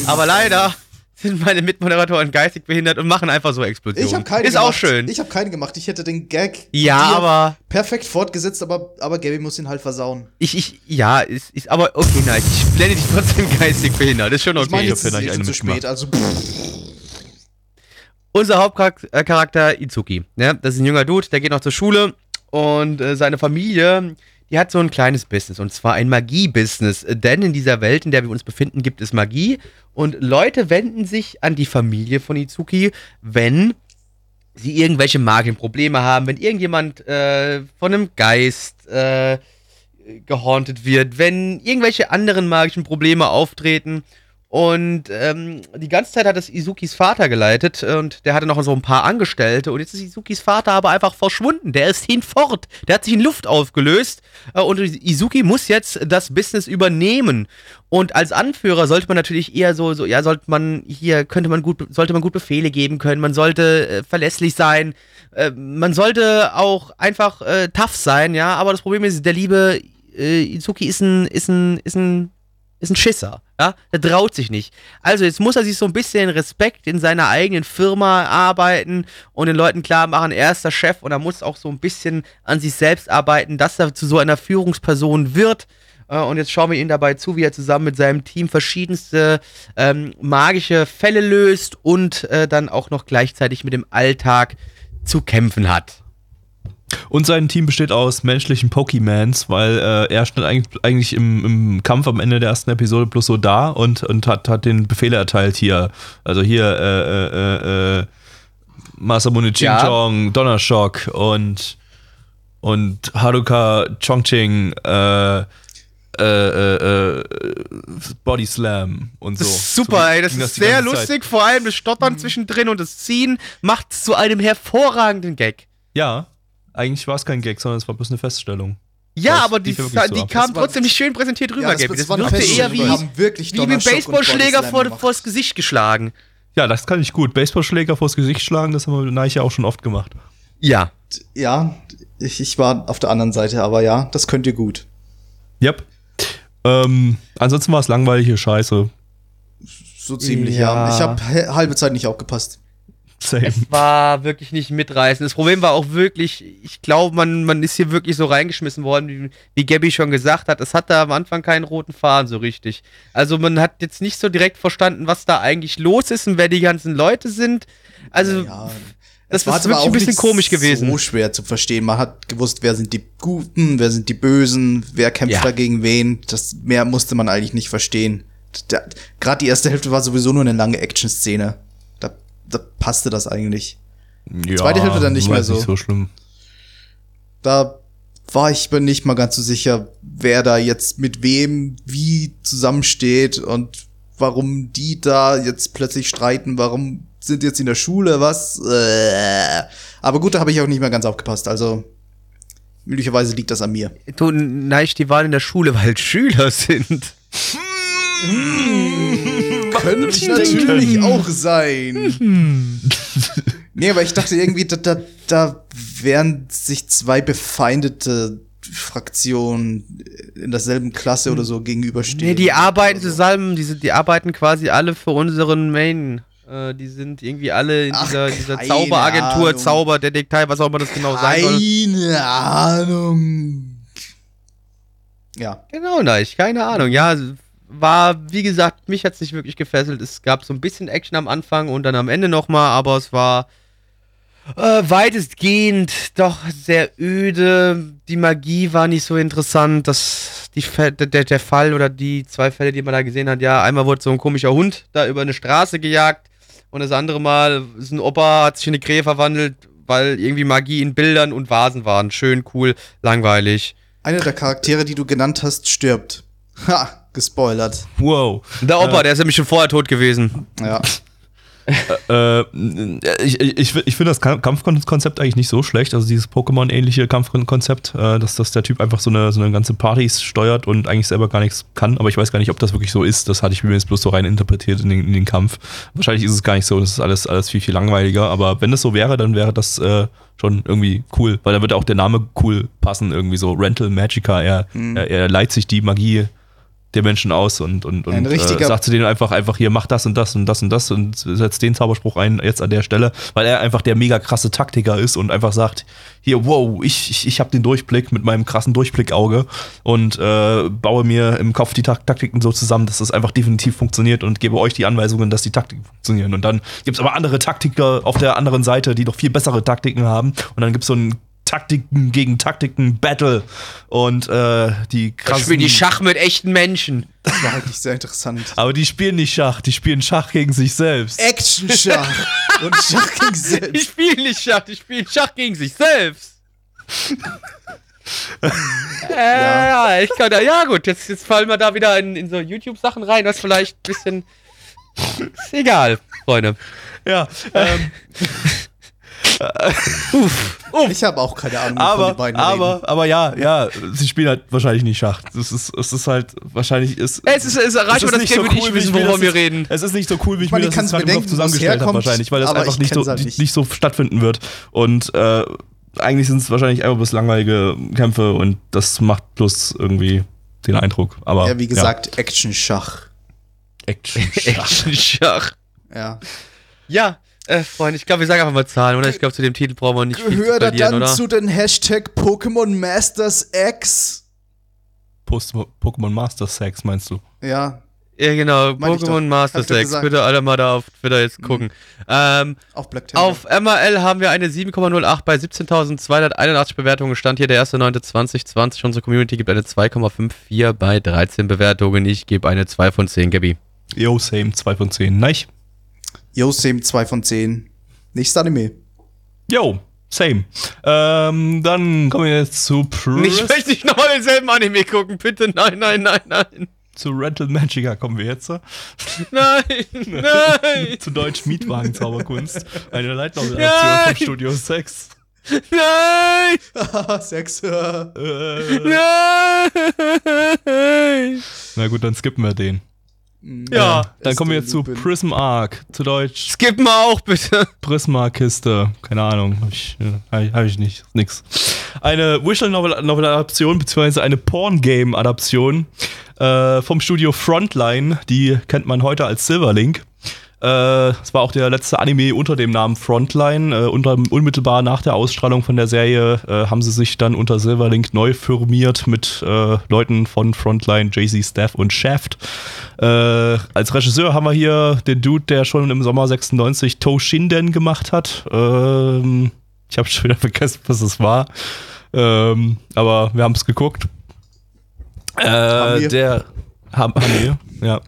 Aber leider sind meine Mitmoderatoren geistig behindert und machen einfach so Explosionen. Ich habe keine Ist gemacht. auch schön. Ich habe keine gemacht. Ich hätte den Gag ja, aber perfekt fortgesetzt, aber, aber Gabby muss ihn halt versauen. ich, ich, ja, ist, ist aber okay, nein, ich blende dich trotzdem geistig behindert. Ist schon Ich meine, okay. jetzt ist es hab eh zu spät. Also, Unser Hauptcharakter Izuki, ne? das ist ein junger Dude, der geht noch zur Schule und äh, seine Familie, die hat so ein kleines Business und zwar ein Magie-Business. Denn in dieser Welt, in der wir uns befinden, gibt es Magie und Leute wenden sich an die Familie von Izuki, wenn sie irgendwelche Magienprobleme haben, wenn irgendjemand äh, von einem Geist äh, gehauntet wird, wenn irgendwelche anderen magischen Probleme auftreten. Und ähm, die ganze Zeit hat das Izukis Vater geleitet und der hatte noch so ein paar Angestellte und jetzt ist Izukis Vater aber einfach verschwunden. Der ist hinfort. Der hat sich in Luft aufgelöst äh, und Izuki muss jetzt das Business übernehmen. Und als Anführer sollte man natürlich eher so, so ja, sollte man hier, könnte man gut, sollte man gut Befehle geben können, man sollte äh, verlässlich sein, äh, man sollte auch einfach äh, tough sein, ja, aber das Problem ist, der liebe äh, Izuki ist ein, ist ein, ist ein ist ein Schisser, ja, der traut sich nicht. Also jetzt muss er sich so ein bisschen Respekt in seiner eigenen Firma arbeiten und den Leuten klar machen, er ist der Chef und er muss auch so ein bisschen an sich selbst arbeiten, dass er zu so einer Führungsperson wird. Äh, Und jetzt schauen wir ihm dabei zu, wie er zusammen mit seinem Team verschiedenste ähm, magische Fälle löst und äh, dann auch noch gleichzeitig mit dem Alltag zu kämpfen hat. Und sein Team besteht aus menschlichen Pokemans, weil äh, er stand eigentlich, eigentlich im, im Kampf am Ende der ersten Episode bloß so da und, und hat, hat den Befehle erteilt hier. Also hier, äh, äh, äh, Masamune Ja. Ching-Chong, Donnershock und, und Haruka Chongqing, äh, äh, äh, äh, Body Slam und so. Das ist super, So ey. Das ist sehr ganze Zeit. lustig. Vor allem das Stottern zwischendrin und das Ziehen macht es zu einem hervorragenden Gag. Ja, eigentlich war es kein Gag, sondern es war bloß eine Feststellung. Ja, Das aber die, ja wirklich so die kam Das trotzdem nicht schön präsentiert rüber, ja, das, das war eine wirkte eher wie, Wir haben wirklich wie mit Baseballschläger vor, vors Gesicht geschlagen. Ja, das kann ich gut. Baseballschläger vors Gesicht schlagen, das haben wir mit Neiche auch schon oft gemacht. Ja. Ja, ich, ich war auf der anderen Seite, aber ja, das könnt ihr gut. Yep. Ähm, ansonsten war es langweilige Scheiße. So ziemlich, ja. Ja. Ich habe halbe Zeit nicht aufgepasst. Same. Es war wirklich nicht mitreißend. Das Problem war auch wirklich, ich glaube, man, man ist hier wirklich so reingeschmissen worden, wie, wie Gabby schon gesagt hat. Es hatte am Anfang keinen roten Faden so richtig. Also man hat jetzt nicht so direkt verstanden, was da eigentlich los ist und wer die ganzen Leute sind. Also Ja, das war wirklich auch ein bisschen komisch gewesen. so schwer zu verstehen. Man hat gewusst, wer sind die Guten, wer sind die Bösen, wer kämpft Ja. da gegen wen. Das mehr musste man eigentlich nicht verstehen. Gerade die erste Hälfte war sowieso nur eine lange Action-Szene. Da, passte das eigentlich. Ja, Zweite Hälfte dann nicht mehr so. Nicht so schlimm. Da war ich mir nicht mal ganz so sicher, wer da jetzt mit wem wie zusammensteht und warum die da jetzt plötzlich streiten, warum sind jetzt in der Schule, was? Äh. Aber gut, da habe ich auch nicht mehr ganz aufgepasst. Also möglicherweise liegt das an mir. Du, nein, die waren in der Schule, weil Schüler sind. Könnte natürlich auch sein. nee, aber ich dachte irgendwie, da, da, da wären sich zwei befeindete Fraktionen in derselben Klasse oder so gegenüberstehen. Nee, die arbeiten zusammen, die, sind, die arbeiten quasi alle für unseren Main. Äh, die sind irgendwie alle in Ach, dieser, dieser keine Zauberagentur, Ahnung. Zauberdetektei, was auch immer das genau sein soll. Keine Ahnung. Ja. Genau, nein, keine Ahnung. Ja, war, wie gesagt, mich hat's nicht wirklich gefesselt. Es gab so ein bisschen Action am Anfang und dann am Ende nochmal, aber es war äh, weitestgehend doch sehr öde. Die Magie war nicht so interessant. Das, die, der, der Fall oder die zwei Fälle, die man da gesehen hat, ja, einmal wurde so ein komischer Hund da über eine Straße gejagt und das andere Mal ist ein Opa, hat sich in eine Krähe verwandelt, weil irgendwie Magie in Bildern und Vasen waren. Schön, cool, langweilig. Einer der Charaktere, die du genannt hast, stirbt. Ha, gespoilert. Wow. Der Opa, der ist nämlich schon vorher tot gewesen. Ja. äh, ich ich, ich finde das Kampfkonzept eigentlich nicht so schlecht. Also dieses Pokémon-ähnliche Kampfkonzept, äh, dass, dass der Typ einfach so eine, so eine ganze Partys steuert und eigentlich selber gar nichts kann. Aber ich weiß gar nicht, ob das wirklich so ist. Das hatte ich mir jetzt bloß so rein interpretiert in den, in den Kampf. Wahrscheinlich ist es gar nicht so. Das ist alles, alles viel, viel langweiliger. Aber wenn es so wäre, dann wäre das äh, schon irgendwie cool. Weil da würde auch der Name cool passen. Irgendwie so Rental Magica. Er, mhm. er, er leiht sich die Magie der Menschen aus und, und, und äh, sagt zu denen einfach, einfach hier, mach das und das und das und das und setzt den Zauberspruch ein jetzt an der Stelle, weil er einfach der mega krasse Taktiker ist und einfach sagt, hier, wow, ich, ich, ich habe den Durchblick mit meinem krassen Durchblickauge und äh, baue mir im Kopf die Tak Taktiken so zusammen, dass das einfach definitiv funktioniert und gebe euch die Anweisungen, dass die Taktiken funktionieren. Und dann gibt es aber andere Taktiker auf der anderen Seite, die doch viel bessere Taktiken haben. Und dann gibt es so einen Taktiken gegen Taktiken Battle und äh, die krassen. spielen die Schach mit echten Menschen. Das war eigentlich sehr interessant. Aber die spielen nicht Schach, die spielen Schach gegen sich selbst. Action-Schach und Schach gegen sich selbst. Die spielen nicht Schach, die spielen Schach gegen sich selbst. äh, ja. ich kann da, ja gut, jetzt, jetzt fallen wir da wieder in, in so YouTube-Sachen rein, was vielleicht ein bisschen. Ist egal, Freunde. Ja, ähm. Uff, uff. Ich habe auch keine Ahnung, aber, die beiden aber, reden. aber ja, ja, sie spielen halt wahrscheinlich nicht Schach. Es ist, es ist halt wahrscheinlich ist. Es ist, es erreicht es das Game, so cool, wissen, worüber wir reden. Es ist nicht so cool, wie ich, ich meine, mir das gerade im Kopf zusammengestellt habe, wahrscheinlich, weil das einfach nicht so, halt nicht. nicht so stattfinden wird. Und äh, eigentlich sind es wahrscheinlich einfach bloß langweilige Kämpfe und das macht bloß irgendwie den Eindruck. Aber, ja, wie gesagt, ja. Action-Schach. Action-Schach. Action-Schach. Ja. Ja, äh, Freunde, ich glaube, wir sagen einfach mal Zahlen, oder? Ich glaube, zu dem Titel brauchen wir nicht Gehört viel zu verlieren, dann oder? zu den Hashtag Pokémon Masters X? Pokémon Masters X, meinst du? Ja. Ja, genau. Pokémon Masters X. Bitte alle mal da auf Twitter jetzt gucken. Mhm. Ähm, auf Black Auf MRL haben wir eine 7,08 bei 17.281 Bewertungen. Stand hier der 1.9.2020. Unsere Community gibt eine 2,54 bei 13 Bewertungen. Ich gebe eine 2 von 10, Gabi. Yo, same, 2 von 10. Nein. Yo, same 2 von 10. Nächstes Anime. Yo, same. Ähm, dann kommen wir jetzt zu Pris Ich möchte nicht nochmal denselben Anime gucken, bitte. Nein, nein, nein, nein. Zu Rental Magica kommen wir jetzt. Nein, nein. zu Deutsch Mietwagen-Zauberkunst. Eine Leitnovel-Adaption von Studio 6. Nein! Sex. Äh. Nein! Na gut, dann skippen wir den. Mhm. Ja, dann kommen wir jetzt zu Prism Arc, zu Deutsch. Skip mal auch bitte. Prisma-Kiste, keine Ahnung, habe ich, äh, hab ich nicht, nix. Eine Visual Novel Adaption, beziehungsweise eine Porn-Game Adaption äh, vom Studio Frontline, die kennt man heute als Silverlink. Äh, es war auch der letzte Anime unter dem Namen Frontline. Äh, unter, unmittelbar nach der Ausstrahlung von der Serie äh, haben sie sich dann unter Silverlink neu firmiert mit äh, Leuten von Frontline, Jay-Z, Staff und Shaft. Äh, als Regisseur haben wir hier den Dude, der schon im Sommer 96 To Shinden gemacht hat. Ähm, ich habe schon wieder vergessen, was es war. Ähm, aber wir haben es geguckt. Haben wir? Der haben, haben wir, ja.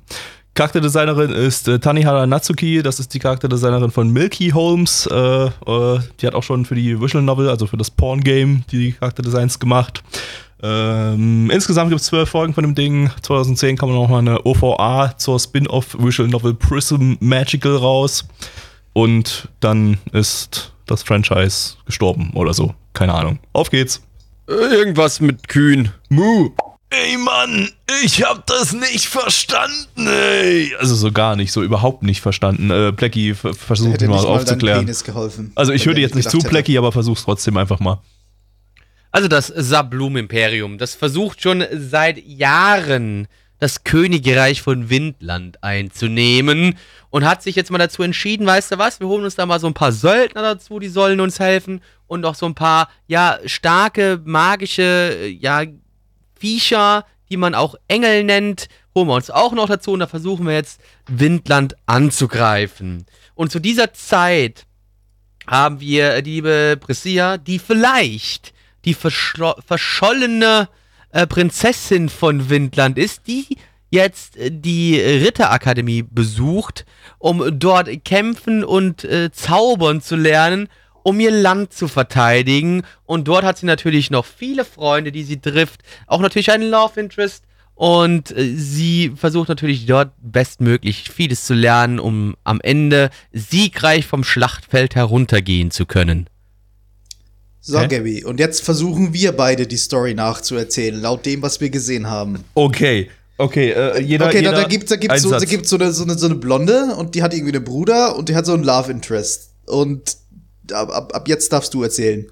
Charakterdesignerin ist äh, Tanihara Natsuki, das ist die Charakterdesignerin von Milky Holmes. Äh, äh, die hat auch schon für die Visual Novel, also für das Porn Game, die Charakterdesigns gemacht. Ähm, insgesamt gibt es zwölf Folgen von dem Ding. 2010 kam noch mal eine OVA zur Spin-off Visual Novel Prism Magical raus. Und dann ist das Franchise gestorben oder so. Keine Ahnung. Auf geht's. Irgendwas mit Kühen. Mu. Ey Mann, ich hab das nicht verstanden, ey. Also so gar nicht, so überhaupt nicht verstanden. Äh, Plecky, versuch mal aufzuklären. geholfen, also ich höre dir jetzt nicht zu, Plecky, aber versuch's trotzdem einfach mal. Also das Sablum-Imperium, das versucht schon seit Jahren das Königreich von Windland einzunehmen und hat sich jetzt mal dazu entschieden, weißt du was, wir holen uns da mal so ein paar Söldner dazu, die sollen uns helfen und auch so ein paar, ja, starke, magische, ja, Viecher, die man auch Engel nennt, holen wir uns auch noch dazu und da versuchen wir jetzt Windland anzugreifen. Und zu dieser Zeit haben wir die liebe Priscilla, die vielleicht die verschollene äh, Prinzessin von Windland ist, die jetzt äh, die Ritterakademie besucht, um dort kämpfen und äh, zaubern zu lernen um ihr Land zu verteidigen. Und dort hat sie natürlich noch viele Freunde, die sie trifft. Auch natürlich einen Love Interest. Und äh, sie versucht natürlich dort bestmöglich vieles zu lernen, um am Ende siegreich vom Schlachtfeld heruntergehen zu können. So, Hä? Gabby, und jetzt versuchen wir beide die Story nachzuerzählen, laut dem, was wir gesehen haben. Okay, okay, äh, jeder. okay, jeder da, da gibt's da gibt's so, da Satz. gibt's so, eine, so, eine, so eine Blonde und die hat irgendwie einen Bruder und die hat so einen Love Interest. Und ab, ab, ab jetzt darfst du erzählen.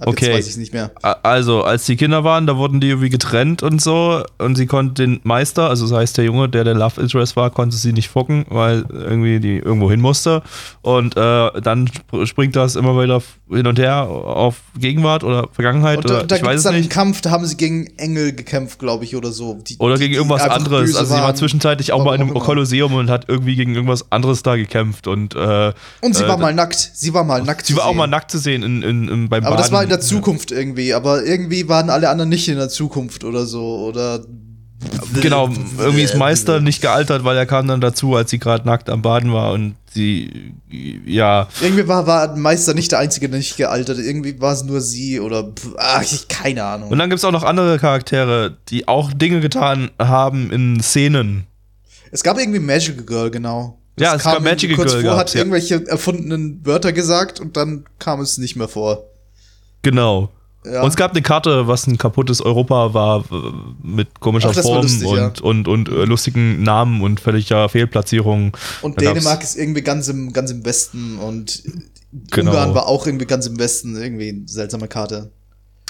Ab Okay. weiß ich nicht mehr. Also, als die Kinder waren, da wurden die irgendwie getrennt und so. Und sie konnte den Meister, also das heißt der Junge, der der Love Interest war, konnte sie nicht fucken, weil irgendwie die irgendwo hin musste. Und äh, dann sp- springt das immer wieder hin und her auf Gegenwart oder Vergangenheit Und da, oder da ich weiß es dann einen nicht. Kampf, da haben sie gegen Engel gekämpft, glaube ich, oder so. Die, Oder die- gegen die irgendwas einfach anderes. Also sie war zwischenzeitlich auch mal in einem auch immer. Kolosseum und hat irgendwie gegen irgendwas anderes da gekämpft. Und, äh, Und sie äh, war mal nackt. Sie war mal nackt. sie war auch sehen. mal nackt zu sehen in, in, in, beim Aber war in der. Zukunft irgendwie. Aber irgendwie waren alle anderen nicht in der Zukunft oder so. Oder. Genau, irgendwie ist Meister nicht gealtert, weil er kam dann dazu, als sie gerade nackt am Baden war und sie, ja, Irgendwie war, war Meister nicht der Einzige, der nicht gealtert. Irgendwie war es nur sie oder. Ach, ich, keine Ahnung. Und dann gibt es auch noch andere Charaktere, die auch Dinge getan haben in Szenen. Es gab irgendwie Magical Girl, genau. Ja, es kam gab Magical kurz Girl vor, gab's, hat ja. irgendwelche erfundenen Wörter gesagt und dann kam es nicht mehr vor. Genau. Ja. Und es gab eine Karte, was ein kaputtes Europa war, mit komischer Ach, Form lustig, und, ja. und, und, äh, lustigen Namen und völliger Fehlplatzierung. Und Da Dänemark ist irgendwie ganz im, ganz im Westen und Genau. Ungarn war auch irgendwie ganz im Westen. Irgendwie eine seltsame Karte.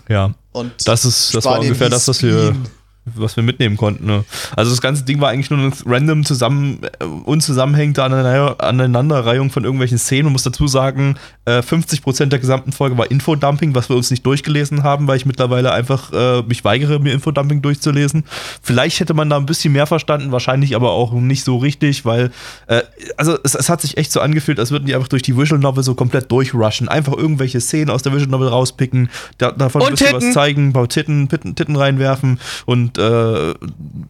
Ja, Und das ist, das war ungefähr das, was wir, Wien. Was wir mitnehmen konnten. Ne? Also das ganze Ding war eigentlich nur eine random zusammen, äh, unzusammenhängende Aneinander- Aneinanderreihung von irgendwelchen Szenen. Man muss dazu sagen, äh, 50% der gesamten Folge war Infodumping, was wir uns nicht durchgelesen haben, weil ich mittlerweile einfach äh, mich weigere, mir Infodumping durchzulesen. Vielleicht hätte man da ein bisschen mehr verstanden, wahrscheinlich aber auch nicht so richtig, weil äh, also es, es hat sich echt so angefühlt, als würden die einfach durch die Visual Novel so komplett durchrushen. Einfach irgendwelche Szenen aus der Visual Novel rauspicken, da, davon ein bisschen was zeigen, ein paar Titten, Titten, Titten reinwerfen und äh,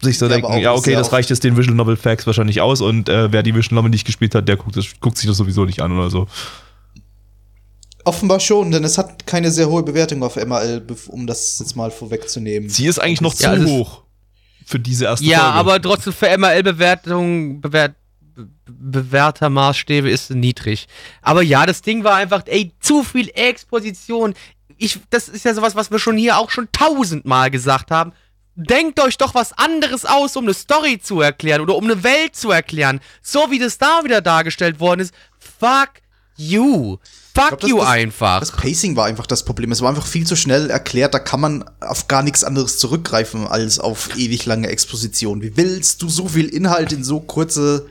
sich so Ja, denken, ja, okay, das reicht jetzt den Visual Novel Facts wahrscheinlich aus und äh, wer die Visual Novel nicht gespielt hat, der guckt, das, guckt sich das sowieso nicht an oder so. Offenbar schon, denn es hat keine sehr hohe Bewertung auf MRL, um das jetzt mal vorwegzunehmen. Sie ist eigentlich noch Ja, zu hoch für diese erste Ja, Folge. aber trotzdem für MRL-Bewertung, bewert, be- bewährter Maßstäbe ist niedrig. Aber ja, das Ding war einfach, ey, zu viel Exposition. Ich, das ist ja sowas, was wir schon hier auch schon tausendmal gesagt haben. Denkt euch doch was anderes aus, um eine Story zu erklären oder um eine Welt zu erklären. So wie das da wieder dargestellt worden ist. Fuck you. Fuck glaub, das- you das- einfach. Das Pacing war einfach das Problem. Es war einfach viel zu schnell erklärt. Da kann man auf gar nichts anderes zurückgreifen als auf ewig lange Exposition. Wie willst du so viel Inhalt in so kurze.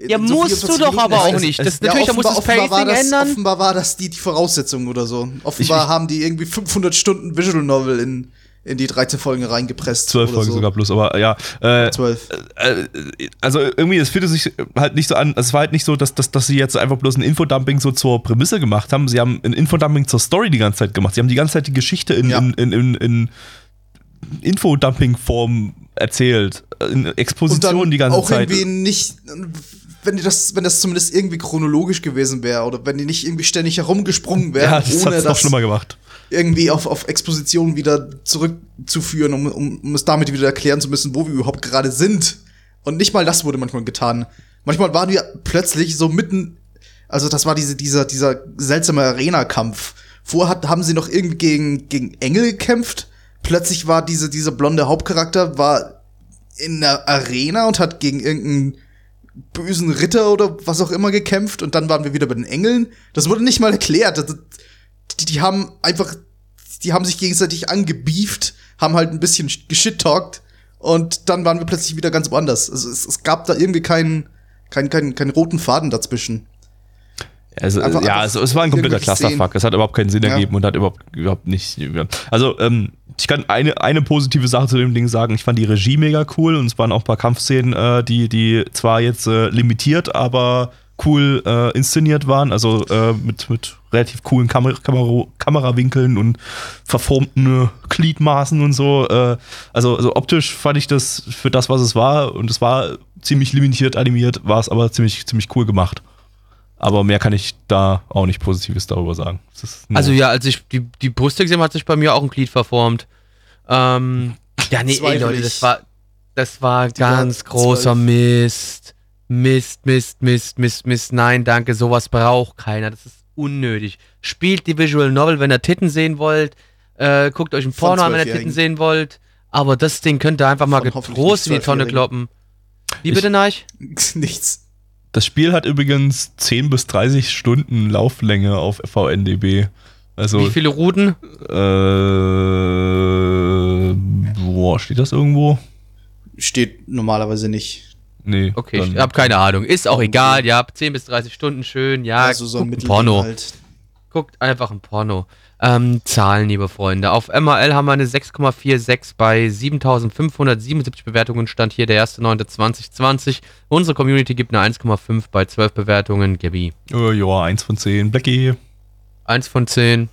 Ja, so musst 24 du doch Minuten aber auch nicht. Das, Ja, natürlich, da muss das offenbar, offenbar Pacing war das, ändern. Offenbar war das die, die Voraussetzung oder so. Offenbar Ich- haben die irgendwie 500 Stunden Visual Novel in, in die 13 Folgen reingepresst. Zwölf oder Folgen so. sogar plus, aber ja. Äh, 12. äh, also irgendwie, es fühlte sich halt nicht so an, es war halt nicht so, dass, dass, dass sie jetzt einfach bloß ein Infodumping so zur Prämisse gemacht haben. Sie haben ein Infodumping zur Story die ganze Zeit gemacht. Sie haben die ganze Zeit die Geschichte in, Ja. in, in, in, in Infodumping-Form erzählt. In Exposition die ganze auch Zeit. irgendwie nicht, wenn die das, wenn das zumindest irgendwie chronologisch gewesen wäre oder wenn die nicht irgendwie ständig herumgesprungen wären, Ja, das ohne hat's noch das schlimmer gemacht. Irgendwie auf, auf Exposition wieder zurückzuführen, um, um, um es damit wieder erklären zu müssen, wo wir überhaupt gerade sind. Und nicht mal das wurde manchmal getan. Manchmal waren wir plötzlich so mitten, also das war diese, dieser, dieser seltsame Arena-Kampf. Vorher hat, haben sie noch irgendwie gegen, gegen Engel gekämpft. Plötzlich war diese, dieser blonde Hauptcharakter war in der Arena und hat gegen irgendeinen bösen Ritter oder was auch immer gekämpft und dann waren wir wieder bei den Engeln. Das wurde nicht mal erklärt. Das, die, die haben einfach, die haben sich gegenseitig angebieft, haben halt ein bisschen geschit-talkt und dann waren wir plötzlich wieder ganz woanders. Also es, es gab da irgendwie keinen, keinen, keinen, keinen roten Faden dazwischen. Also, Einfach- ja, also, es war ein kompletter Clusterfuck. Es hat überhaupt keinen Sinn Ja. ergeben und hat überhaupt, überhaupt nicht. Also, ähm, ich kann eine, eine positive Sache zu dem Ding sagen. Ich fand die Regie mega cool und es waren auch ein paar Kampfszenen, äh, die, die zwar jetzt äh, limitiert, aber cool äh, inszeniert waren. Also äh, mit, mit relativ coolen Kamer Kamera Kamerawinkeln und verformten Gliedmaßen und so. Äh, also, also optisch fand ich das für das, was es war und es war ziemlich limitiert animiert, war es aber ziemlich, ziemlich cool gemacht. Aber mehr kann ich da auch nicht Positives darüber sagen. Also ja, als ich die, die Brüste gesehen habe, hat sich bei mir auch ein Glied verformt. Ähm, ja, nee, ey, Leute, das war, Das war Die ganz großer 12. Mist. Mist, Mist, Mist, Mist, Mist. Nein, danke, sowas braucht keiner. Das ist unnötig. Spielt die Visual Novel, wenn ihr Titten sehen wollt. Äh, guckt euch ein Porno an, wenn ihr Titten sehen wollt. Aber das Ding könnt ihr einfach mal getrost in die Tonne kloppen. Wie Ich- bitte, Neich? Nichts. Das Spiel hat übrigens 10 bis 30 Stunden Lauflänge auf VNDB. Also, Wie viele Routen? äh, boah, steht das irgendwo? Steht normalerweise nicht. Nee. Okay, ich hab keine Ahnung. Ist auch egal. Ja, 10 bis 30 Stunden schön. Ja, also so ein Porno. halt. Guckt einfach ein Porno. Ähm, Zahlen, liebe Freunde. Auf MRL haben wir eine 6,46 bei 7577 Bewertungen. Stand hier der 1.9.2020. Unsere Community gibt eine 1,5 bei 12 Bewertungen. Gabby. Äh, ja, 1 von 10. Blackie. 1 von 10.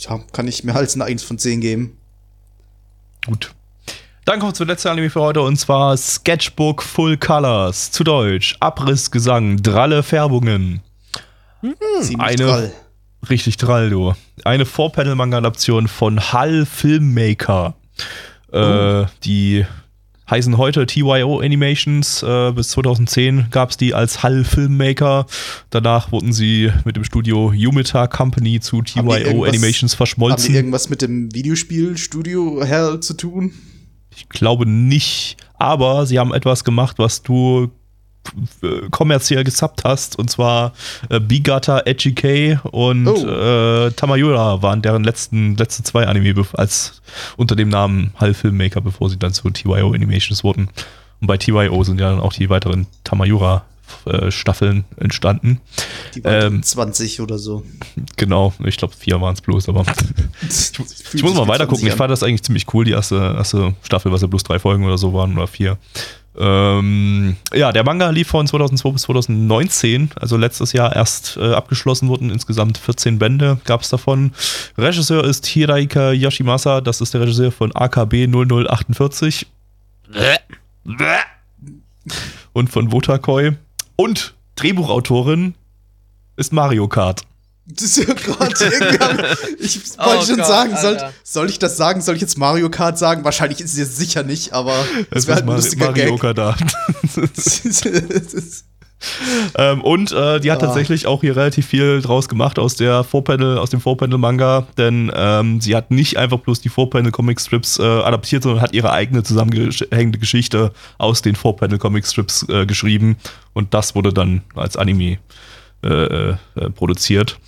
Ja, kann ich mehr als eine 1 von 10 geben. Gut. Dann kommen wir zur letzten Anime für heute und zwar Sketchbook Full Colors. Zu Deutsch. Abrissgesang, dralle Färbungen. Ziemlich eine- drall. Richtig drall, du. Eine Four-Panel-Manga-Adaption von Hull Filmmaker. Äh, die heißen heute TYO Animations. Äh, bis 2010 gab es die als Hull Filmmaker. Danach wurden sie mit dem Studio Yumita Company zu TYO Animations Haben die verschmolzen. irgendwas mit dem Videospielstudio her zu tun? Ich glaube nicht, aber sie haben etwas gemacht, was du äh, kommerziell gesubbt hast, und zwar äh, Bigata, Edgy und Oh. äh, Tamayura waren deren letzten, letzten zwei Anime als unter dem Namen Hall Filmmaker, bevor sie dann zu TYO Animations wurden. Und bei TYO sind ja dann auch die weiteren Tamayura äh, Staffeln entstanden. Die waren Ähm, 20 oder so. Genau, ich glaube vier waren es bloß, aber Ich, ich muss mal weiter gucken. Ich fand das eigentlich ziemlich cool, die erste, erste Staffel, was ja bloß drei Folgen oder so waren oder vier. Ähm, ja, der Manga lief von 2002 bis 2019, also letztes Jahr erst äh, abgeschlossen wurden. Insgesamt 14 Bände gab es davon. Regisseur ist Hiraika Yoshimasa, das ist der Regisseur von AKB 0048 und von Wotakoi. Und Drehbuchautorin ist Mario Kart. Das ist ja gerade Ich Oh wollte schon Gott, sagen, soll, soll ich das sagen? Soll ich jetzt Mario Kart sagen? Wahrscheinlich ist es jetzt sicher nicht, aber Es wäre halt ein Mar lustiger Mario Gag. Kart da. Das ist- Ähm, und äh, die hat Ah. tatsächlich auch hier relativ viel draus gemacht aus der Vorpanel, aus dem Vorpanel-Manga, denn ähm, sie hat nicht einfach bloß die Vorpanel-Comic-Strips äh, adaptiert, sondern hat ihre eigene zusammengehängte Geschichte aus den Vorpanel-Comic-Strips äh, geschrieben und das wurde dann als Anime äh, äh, produziert.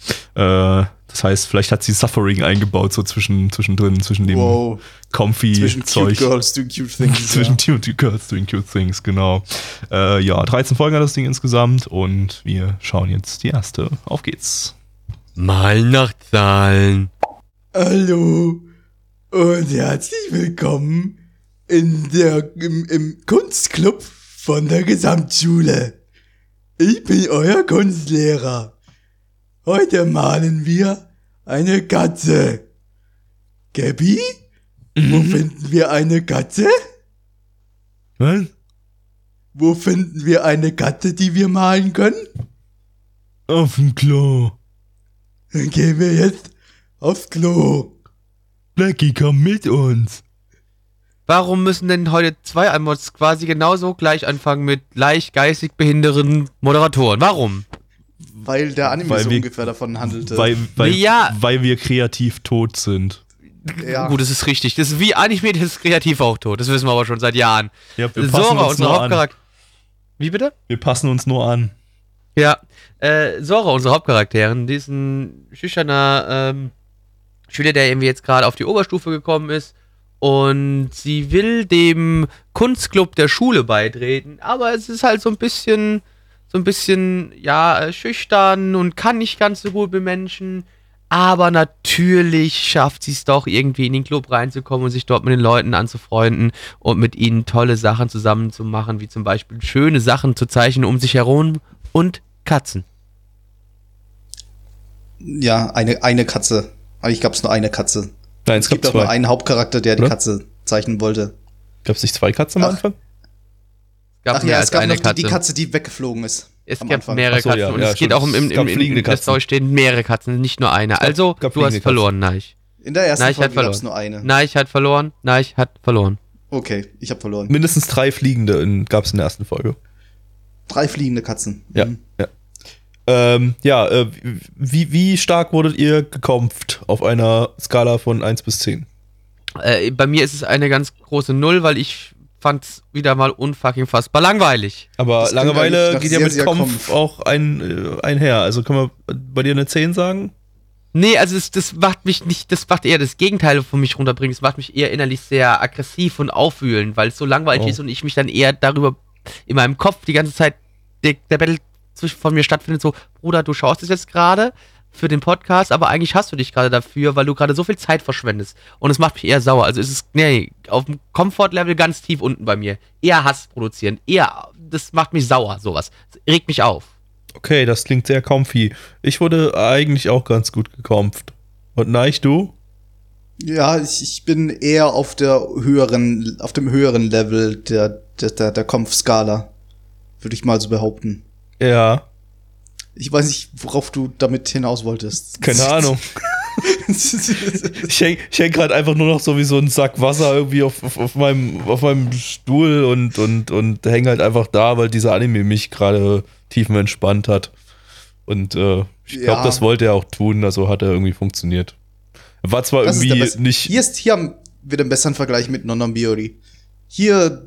Das heißt, vielleicht hat sie Suffering eingebaut, so zwischen, zwischendrin, zwischen dem wow. comfy Zwischen Zeug. cute girls doing cute things. Zwischen ja. Cute Girls Doing Cute Things, genau. Äh, ja, 13 Folgen hat das Ding insgesamt und wir schauen jetzt die erste. Auf geht's. Mal nach Zahlen. Hallo und herzlich willkommen in der, im, im Kunstclub von der Gesamtschule. Ich bin euer Kunstlehrer. Heute malen wir eine Katze. Gabby? Wo finden wir eine Katze? Was? Wo finden wir eine Katze, die wir malen können? Auf dem Klo. Dann gehen wir jetzt aufs Klo. Blackie, komm mit uns. Warum müssen denn heute zwei Anmods quasi genauso gleich anfangen mit leicht geistig behinderten Moderatoren? Warum? Weil der Anime Weil so wir- ungefähr davon handelte. Weil, weil, Ja. weil wir kreativ tot sind. ja. Gut, das ist richtig. Das ist wie Anime, das ist kreativ auch tot. Das wissen wir aber schon seit Jahren. Ja, wir passen Sora, uns an. Hauptcharakter. Wie bitte? Wir passen uns nur an. Ja, äh, Sora, unsere Hauptcharakterin, die ist ein schüchterner ähm, Schüler, der irgendwie jetzt gerade auf die Oberstufe gekommen ist und sie will dem Kunstclub der Schule beitreten, aber es ist halt so ein bisschen, so ein bisschen, ja, äh, schüchtern und kann nicht ganz so gut mit Menschen, aber natürlich schafft sie es doch irgendwie in den Club reinzukommen und sich dort mit den Leuten anzufreunden und mit ihnen tolle Sachen zusammen zu machen, wie zum Beispiel schöne Sachen zu zeichnen um sich herum und Katzen. Ja, eine, eine Katze. Eigentlich gab es nur eine Katze. Nein, Es gibt auch nur einen Hauptcharakter, der die Oder? Katze zeichnen wollte. Gab es nicht zwei Katzen am Ach. Anfang? Es gab Ach mehr ja, als es gab eine noch Katze. die, die Katze, die weggeflogen ist. es gab Anfang. mehrere so, Katzen ja, und ja, es geht auch im, im, im, fliegende im der Katzen. Story stehen mehrere Katzen, nicht nur eine. gab- Also, gab du hast fliegende verloren, Neich. In der ersten Neich Folge gab es verloren. nur eine. Neich hat verloren, Neich hat verloren. Okay, ich habe verloren. Mindestens drei Fliegende gab es in der ersten Folge. Drei fliegende Katzen. Ja, Mhm. ja. Ähm, ja, äh, wie, wie stark wurdet ihr gekompft auf einer Skala von 1 bis 10? Äh, bei mir ist es eine ganz große Null, weil ich fand's wieder mal unfucking fassbar langweilig. Aber Das Langeweile geht ja mit Kampf Kampf. auch ein, äh, einher. Also können wir bei dir eine 10 sagen? Nee, also das, das macht mich nicht, das macht eher das Gegenteil von mich runterbringen. Es macht mich eher innerlich sehr aggressiv und aufwühlend, weil es so langweilig Oh. ist und ich mich dann eher darüber in meinem Kopf die ganze Zeit der, der Battle zwischen von mir stattfindet, so, Bruder, du schaust es jetzt gerade für den Podcast, aber eigentlich hast du dich gerade dafür, weil du gerade so viel Zeit verschwendest. Und es macht mich eher sauer. Also es ist, nee, auf dem Komfortlevel ganz tief unten bei mir. Eher Hass produzieren. Eher, das macht mich sauer, sowas. Das regt mich auf. Okay, das klingt sehr comfy. Ich wurde eigentlich auch ganz gut gekompft. Und Neich, du? Ja, ich, ich bin eher auf der höheren, auf dem höheren Level der, der, der, der Kampfskala. Würde ich mal so behaupten. Ja, Ich weiß nicht, worauf du damit hinaus wolltest. keine Ahnung. Ich häng, ich häng gerade einfach nur noch so wie so ein Sack Wasser irgendwie auf, auf, auf, meinem, auf meinem Stuhl und, und, und häng halt einfach da, weil dieser Anime mich gerade tiefenentspannt hat. Und äh, ich glaube, Ja. das wollte er auch tun, also hat er irgendwie funktioniert. War zwar Das irgendwie nicht. Hier, ist, hier haben wir den besseren Vergleich mit Non-Biori. Hier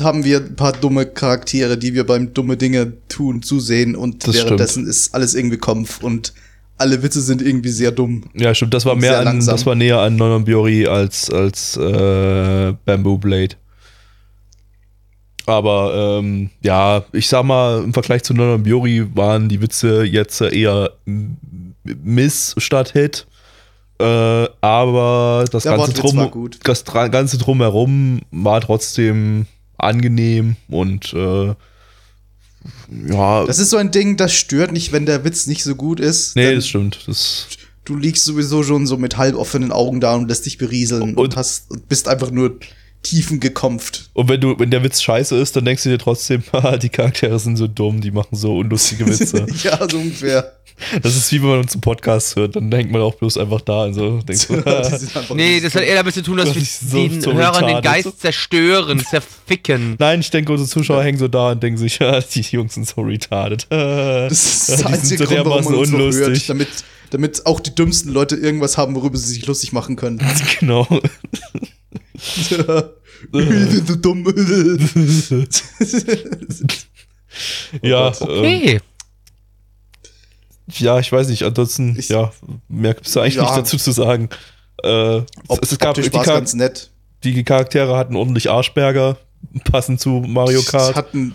haben wir ein paar dumme Charaktere, die wir beim dumme Dinge tun zusehen und Das währenddessen ist alles irgendwie Kampf und alle Witze sind irgendwie sehr dumm. Ja, stimmt, das war mehr an, langsam. das war näher an Non-Biori als, als äh, Bamboo Blade. Aber ähm, ja, ich sag mal, im Vergleich zu Non-Biori waren die Witze jetzt eher Miss statt Hit. Äh, aber das Der ganze, Wortwitz drum, das ganze drumherum war trotzdem angenehm und äh, ja, Das ist so ein Ding, das stört nicht, wenn der Witz nicht so gut ist. nee, das stimmt. Das, du liegst sowieso schon so mit halb offenen Augen da und lässt dich berieseln und, Und- hast, und bist einfach nur tiefengekompft. Und wenn du, wenn der Witz scheiße ist, dann denkst du dir trotzdem, die Charaktere sind so dumm, die machen so unlustige Witze. ja, so ungefähr. Das ist wie wenn man uns einen Podcast hört, dann denkt man auch bloß einfach da, also einfach Nee, das hat eher damit zu tun, dass Das wir so- den so Hörern den. Geist zerstören, zerficken. Nein, ich denke, unsere Zuschauer hängen so da und denken sich, ja, die Jungs sind so retarded. Das ist Ja, der die einzige sind so Grund, warum man dermaßen uns noch hört, unlustig. damit, damit auch die dümmsten Leute irgendwas haben, worüber sie sich lustig machen können. genau. So dumm. ja, Gott. ähm, Okay. Ja, ich weiß nicht, ansonsten, Ich- ja, mehr gibt es eigentlich Ja. nicht dazu zu sagen. Äh, Ob, es, es gab die, Char ganz nett. die Charaktere hatten ordentlich Arschberger, passend zu Mario Kart. Hatten,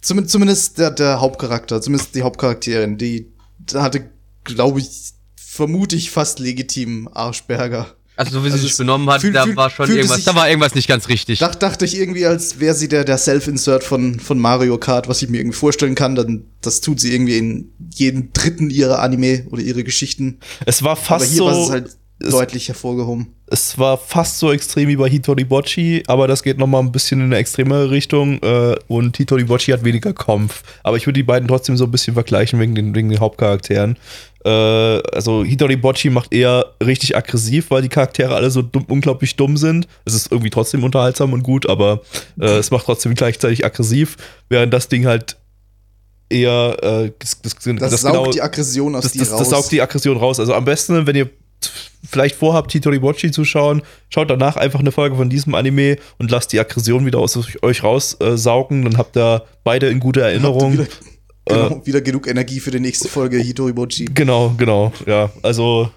zumindest, der, der Hauptcharakter, zumindest die Hauptcharakterin, die hatte, glaube ich, vermute ich fast legitim Arschberger. Also so wie sie Also sich es benommen hat, fühlt- da fühlt- war schon irgendwas, sich- da war irgendwas nicht ganz richtig. Dach, dachte ich irgendwie, als wäre sie der, der Self-Insert von, von Mario Kart, was ich mir irgendwie vorstellen kann. Dann, das tut sie irgendwie in jedem dritten ihrer Anime oder ihre Geschichten. Es war Aber fast hier war so, es halt es- deutlich hervorgehoben. es war fast so extrem wie bei Hitoribochi, aber das geht noch mal ein bisschen in eine extremere Richtung äh, und Hitoribochi hat weniger Kampf. Aber ich würde die beiden trotzdem so ein bisschen vergleichen wegen den, wegen den Hauptcharakteren. Äh, also Hitoribochi macht eher richtig aggressiv, weil die Charaktere alle so dumm, unglaublich dumm sind. Es ist irgendwie trotzdem unterhaltsam und gut, aber äh, es macht trotzdem gleichzeitig aggressiv, während das Ding halt eher äh, das, das, Das, saugt die Aggression aus das, dir das, raus. das saugt die Aggression raus. Also am besten, wenn ihr vielleicht vorhabt, Hitoribochi zu schauen, schaut danach einfach eine Folge von diesem Anime und lasst die Aggression wieder aus euch raussaugen. Dann habt ihr beide in ihr Erinnerung. Wieder, genau, wieder genug Energie für die nächste Folge Hitoribochi. Genau, genau, ja. Also,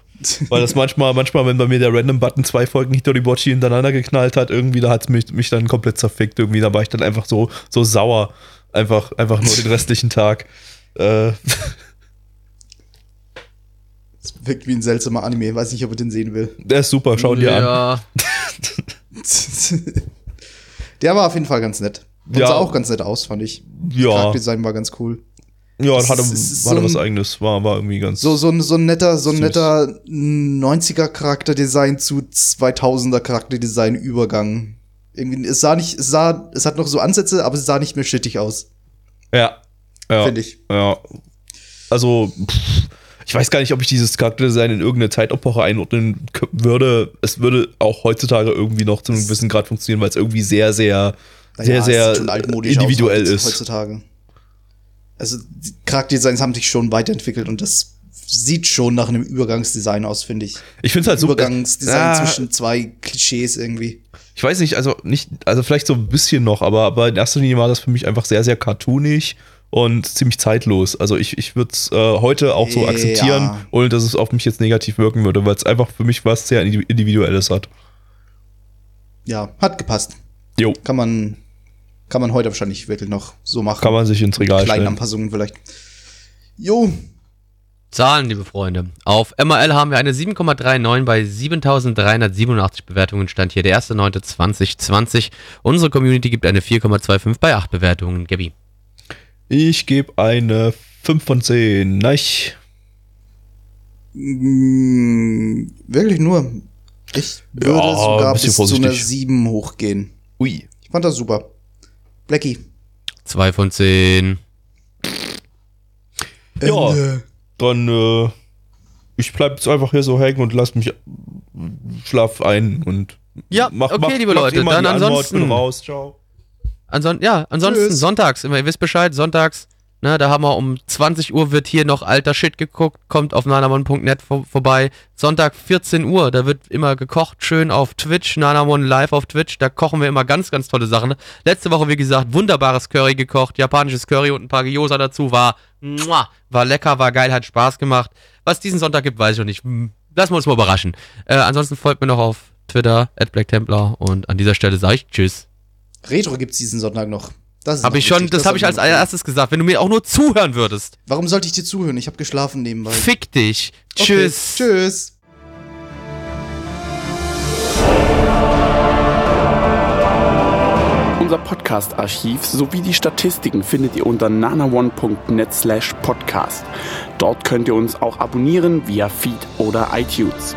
weil das manchmal, manchmal, wenn bei mir der Random-Button zwei Folgen Hitoribochi hintereinander geknallt hat, irgendwie, da hat es mich, mich dann komplett zerfickt. Irgendwie, da war ich dann einfach so, so sauer. Einfach, einfach nur den restlichen Tag. Äh, Das wirkt wie ein seltsamer Anime. Weiß nicht, ob ich den sehen will. der ist super, schau dir an. ja. Der war auf jeden Fall ganz nett. Und Ja. sah auch ganz nett aus, fand ich. Ja, Charakterdesign war ganz cool. Ja, Es hatte, ist- hatte so was ein- eigenes. War, war irgendwie ganz. So, so, ein- so ein netter, so ein Süß. netter 90er Charakterdesign zu 2000er Charakterdesign Übergang. Irgendwie, es sah nicht, es sah, es hat noch so Ansätze, aber es sah nicht mehr shittig aus, Ja. Ja. finde ich. Ja. Also, pff, ich weiß gar nicht, ob ich dieses Charakterdesign in irgendeine Zeitepoche einordnen würde. Es würde auch heutzutage irgendwie noch zu einem gewissen Grad funktionieren, weil es irgendwie sehr, sehr, sehr, Ja, es sehr aus individuell ist. Heutzutage. Also, die Charakterdesigns haben sich schon weiterentwickelt und das sieht schon nach einem Übergangsdesign aus, finde ich. Ich finde es halt so. Übergangsdesign Ah, zwischen zwei Klischees irgendwie. Ich weiß nicht, also nicht, also vielleicht so ein bisschen noch, aber, aber in erster Linie war das für mich einfach sehr, sehr cartoonig und ziemlich zeitlos. Also ich, ich würde es äh, heute auch so Ja. akzeptieren, ohne dass es auf mich jetzt negativ wirken würde, weil es einfach für mich was sehr Indi- Individuelles hat. Ja, hat gepasst. Jo, Kann man, kann man heute wahrscheinlich wirklich noch so machen. kann man sich ins Regal Kleine stellen. Anpassungen vielleicht. Jo, Zahlen, liebe Freunde. Auf MRL haben wir eine 7,39 bei 7387 Bewertungen. Stand hier der 1.9.2020. Unsere Community gibt eine 4,25 bei 8 Bewertungen. Gabi. Ich gebe eine 5 von 10. Nein. mh, wirklich nur. Ich würde Ja, sogar bis zu einer vorsichtig. 7 hochgehen. Ui. Ich fand das super. Blackie. 2 von 10. Ja. Ende. Dann, äh, ich bleib jetzt einfach hier so hängen und lass mich schlaf ein und Ja, okay, liebe macht Leute, dann ansonsten- raus, ciao. Anson ja, ansonsten Tschüss. sonntags, immer, ihr wisst Bescheid, sonntags, ne, da haben wir um 20 Uhr wird hier noch alter Shit geguckt, kommt auf nanamon.net vor, vorbei. Sonntag 14 Uhr, da wird immer gekocht, schön auf Twitch, Nanamon live auf Twitch, da kochen wir immer ganz, ganz tolle Sachen. Letzte Woche, wie gesagt, wunderbares Curry gekocht, japanisches Curry und ein paar Gyoza dazu, war, muah, war lecker, war geil, hat Spaß gemacht. Was diesen Sonntag gibt, weiß ich noch nicht. Hm, Lassen wir uns mal überraschen. Äh, ansonsten folgt mir noch auf Twitter, at Black Templar und an dieser Stelle sage ich Tschüss. Retro gibt's diesen Sonntag noch. Das Habe ich schon, wichtig, das habe ich als allererstes gesagt. Wenn du mir auch nur zuhören würdest. Warum sollte ich dir zuhören? Ich habe geschlafen nebenbei. Fick dich. Okay, Tschüss. Tschüss. Unser Podcast-Archiv sowie die Statistiken findet ihr unter nanaone.net slash podcast. Dort könnt ihr uns auch abonnieren via Feed oder iTunes.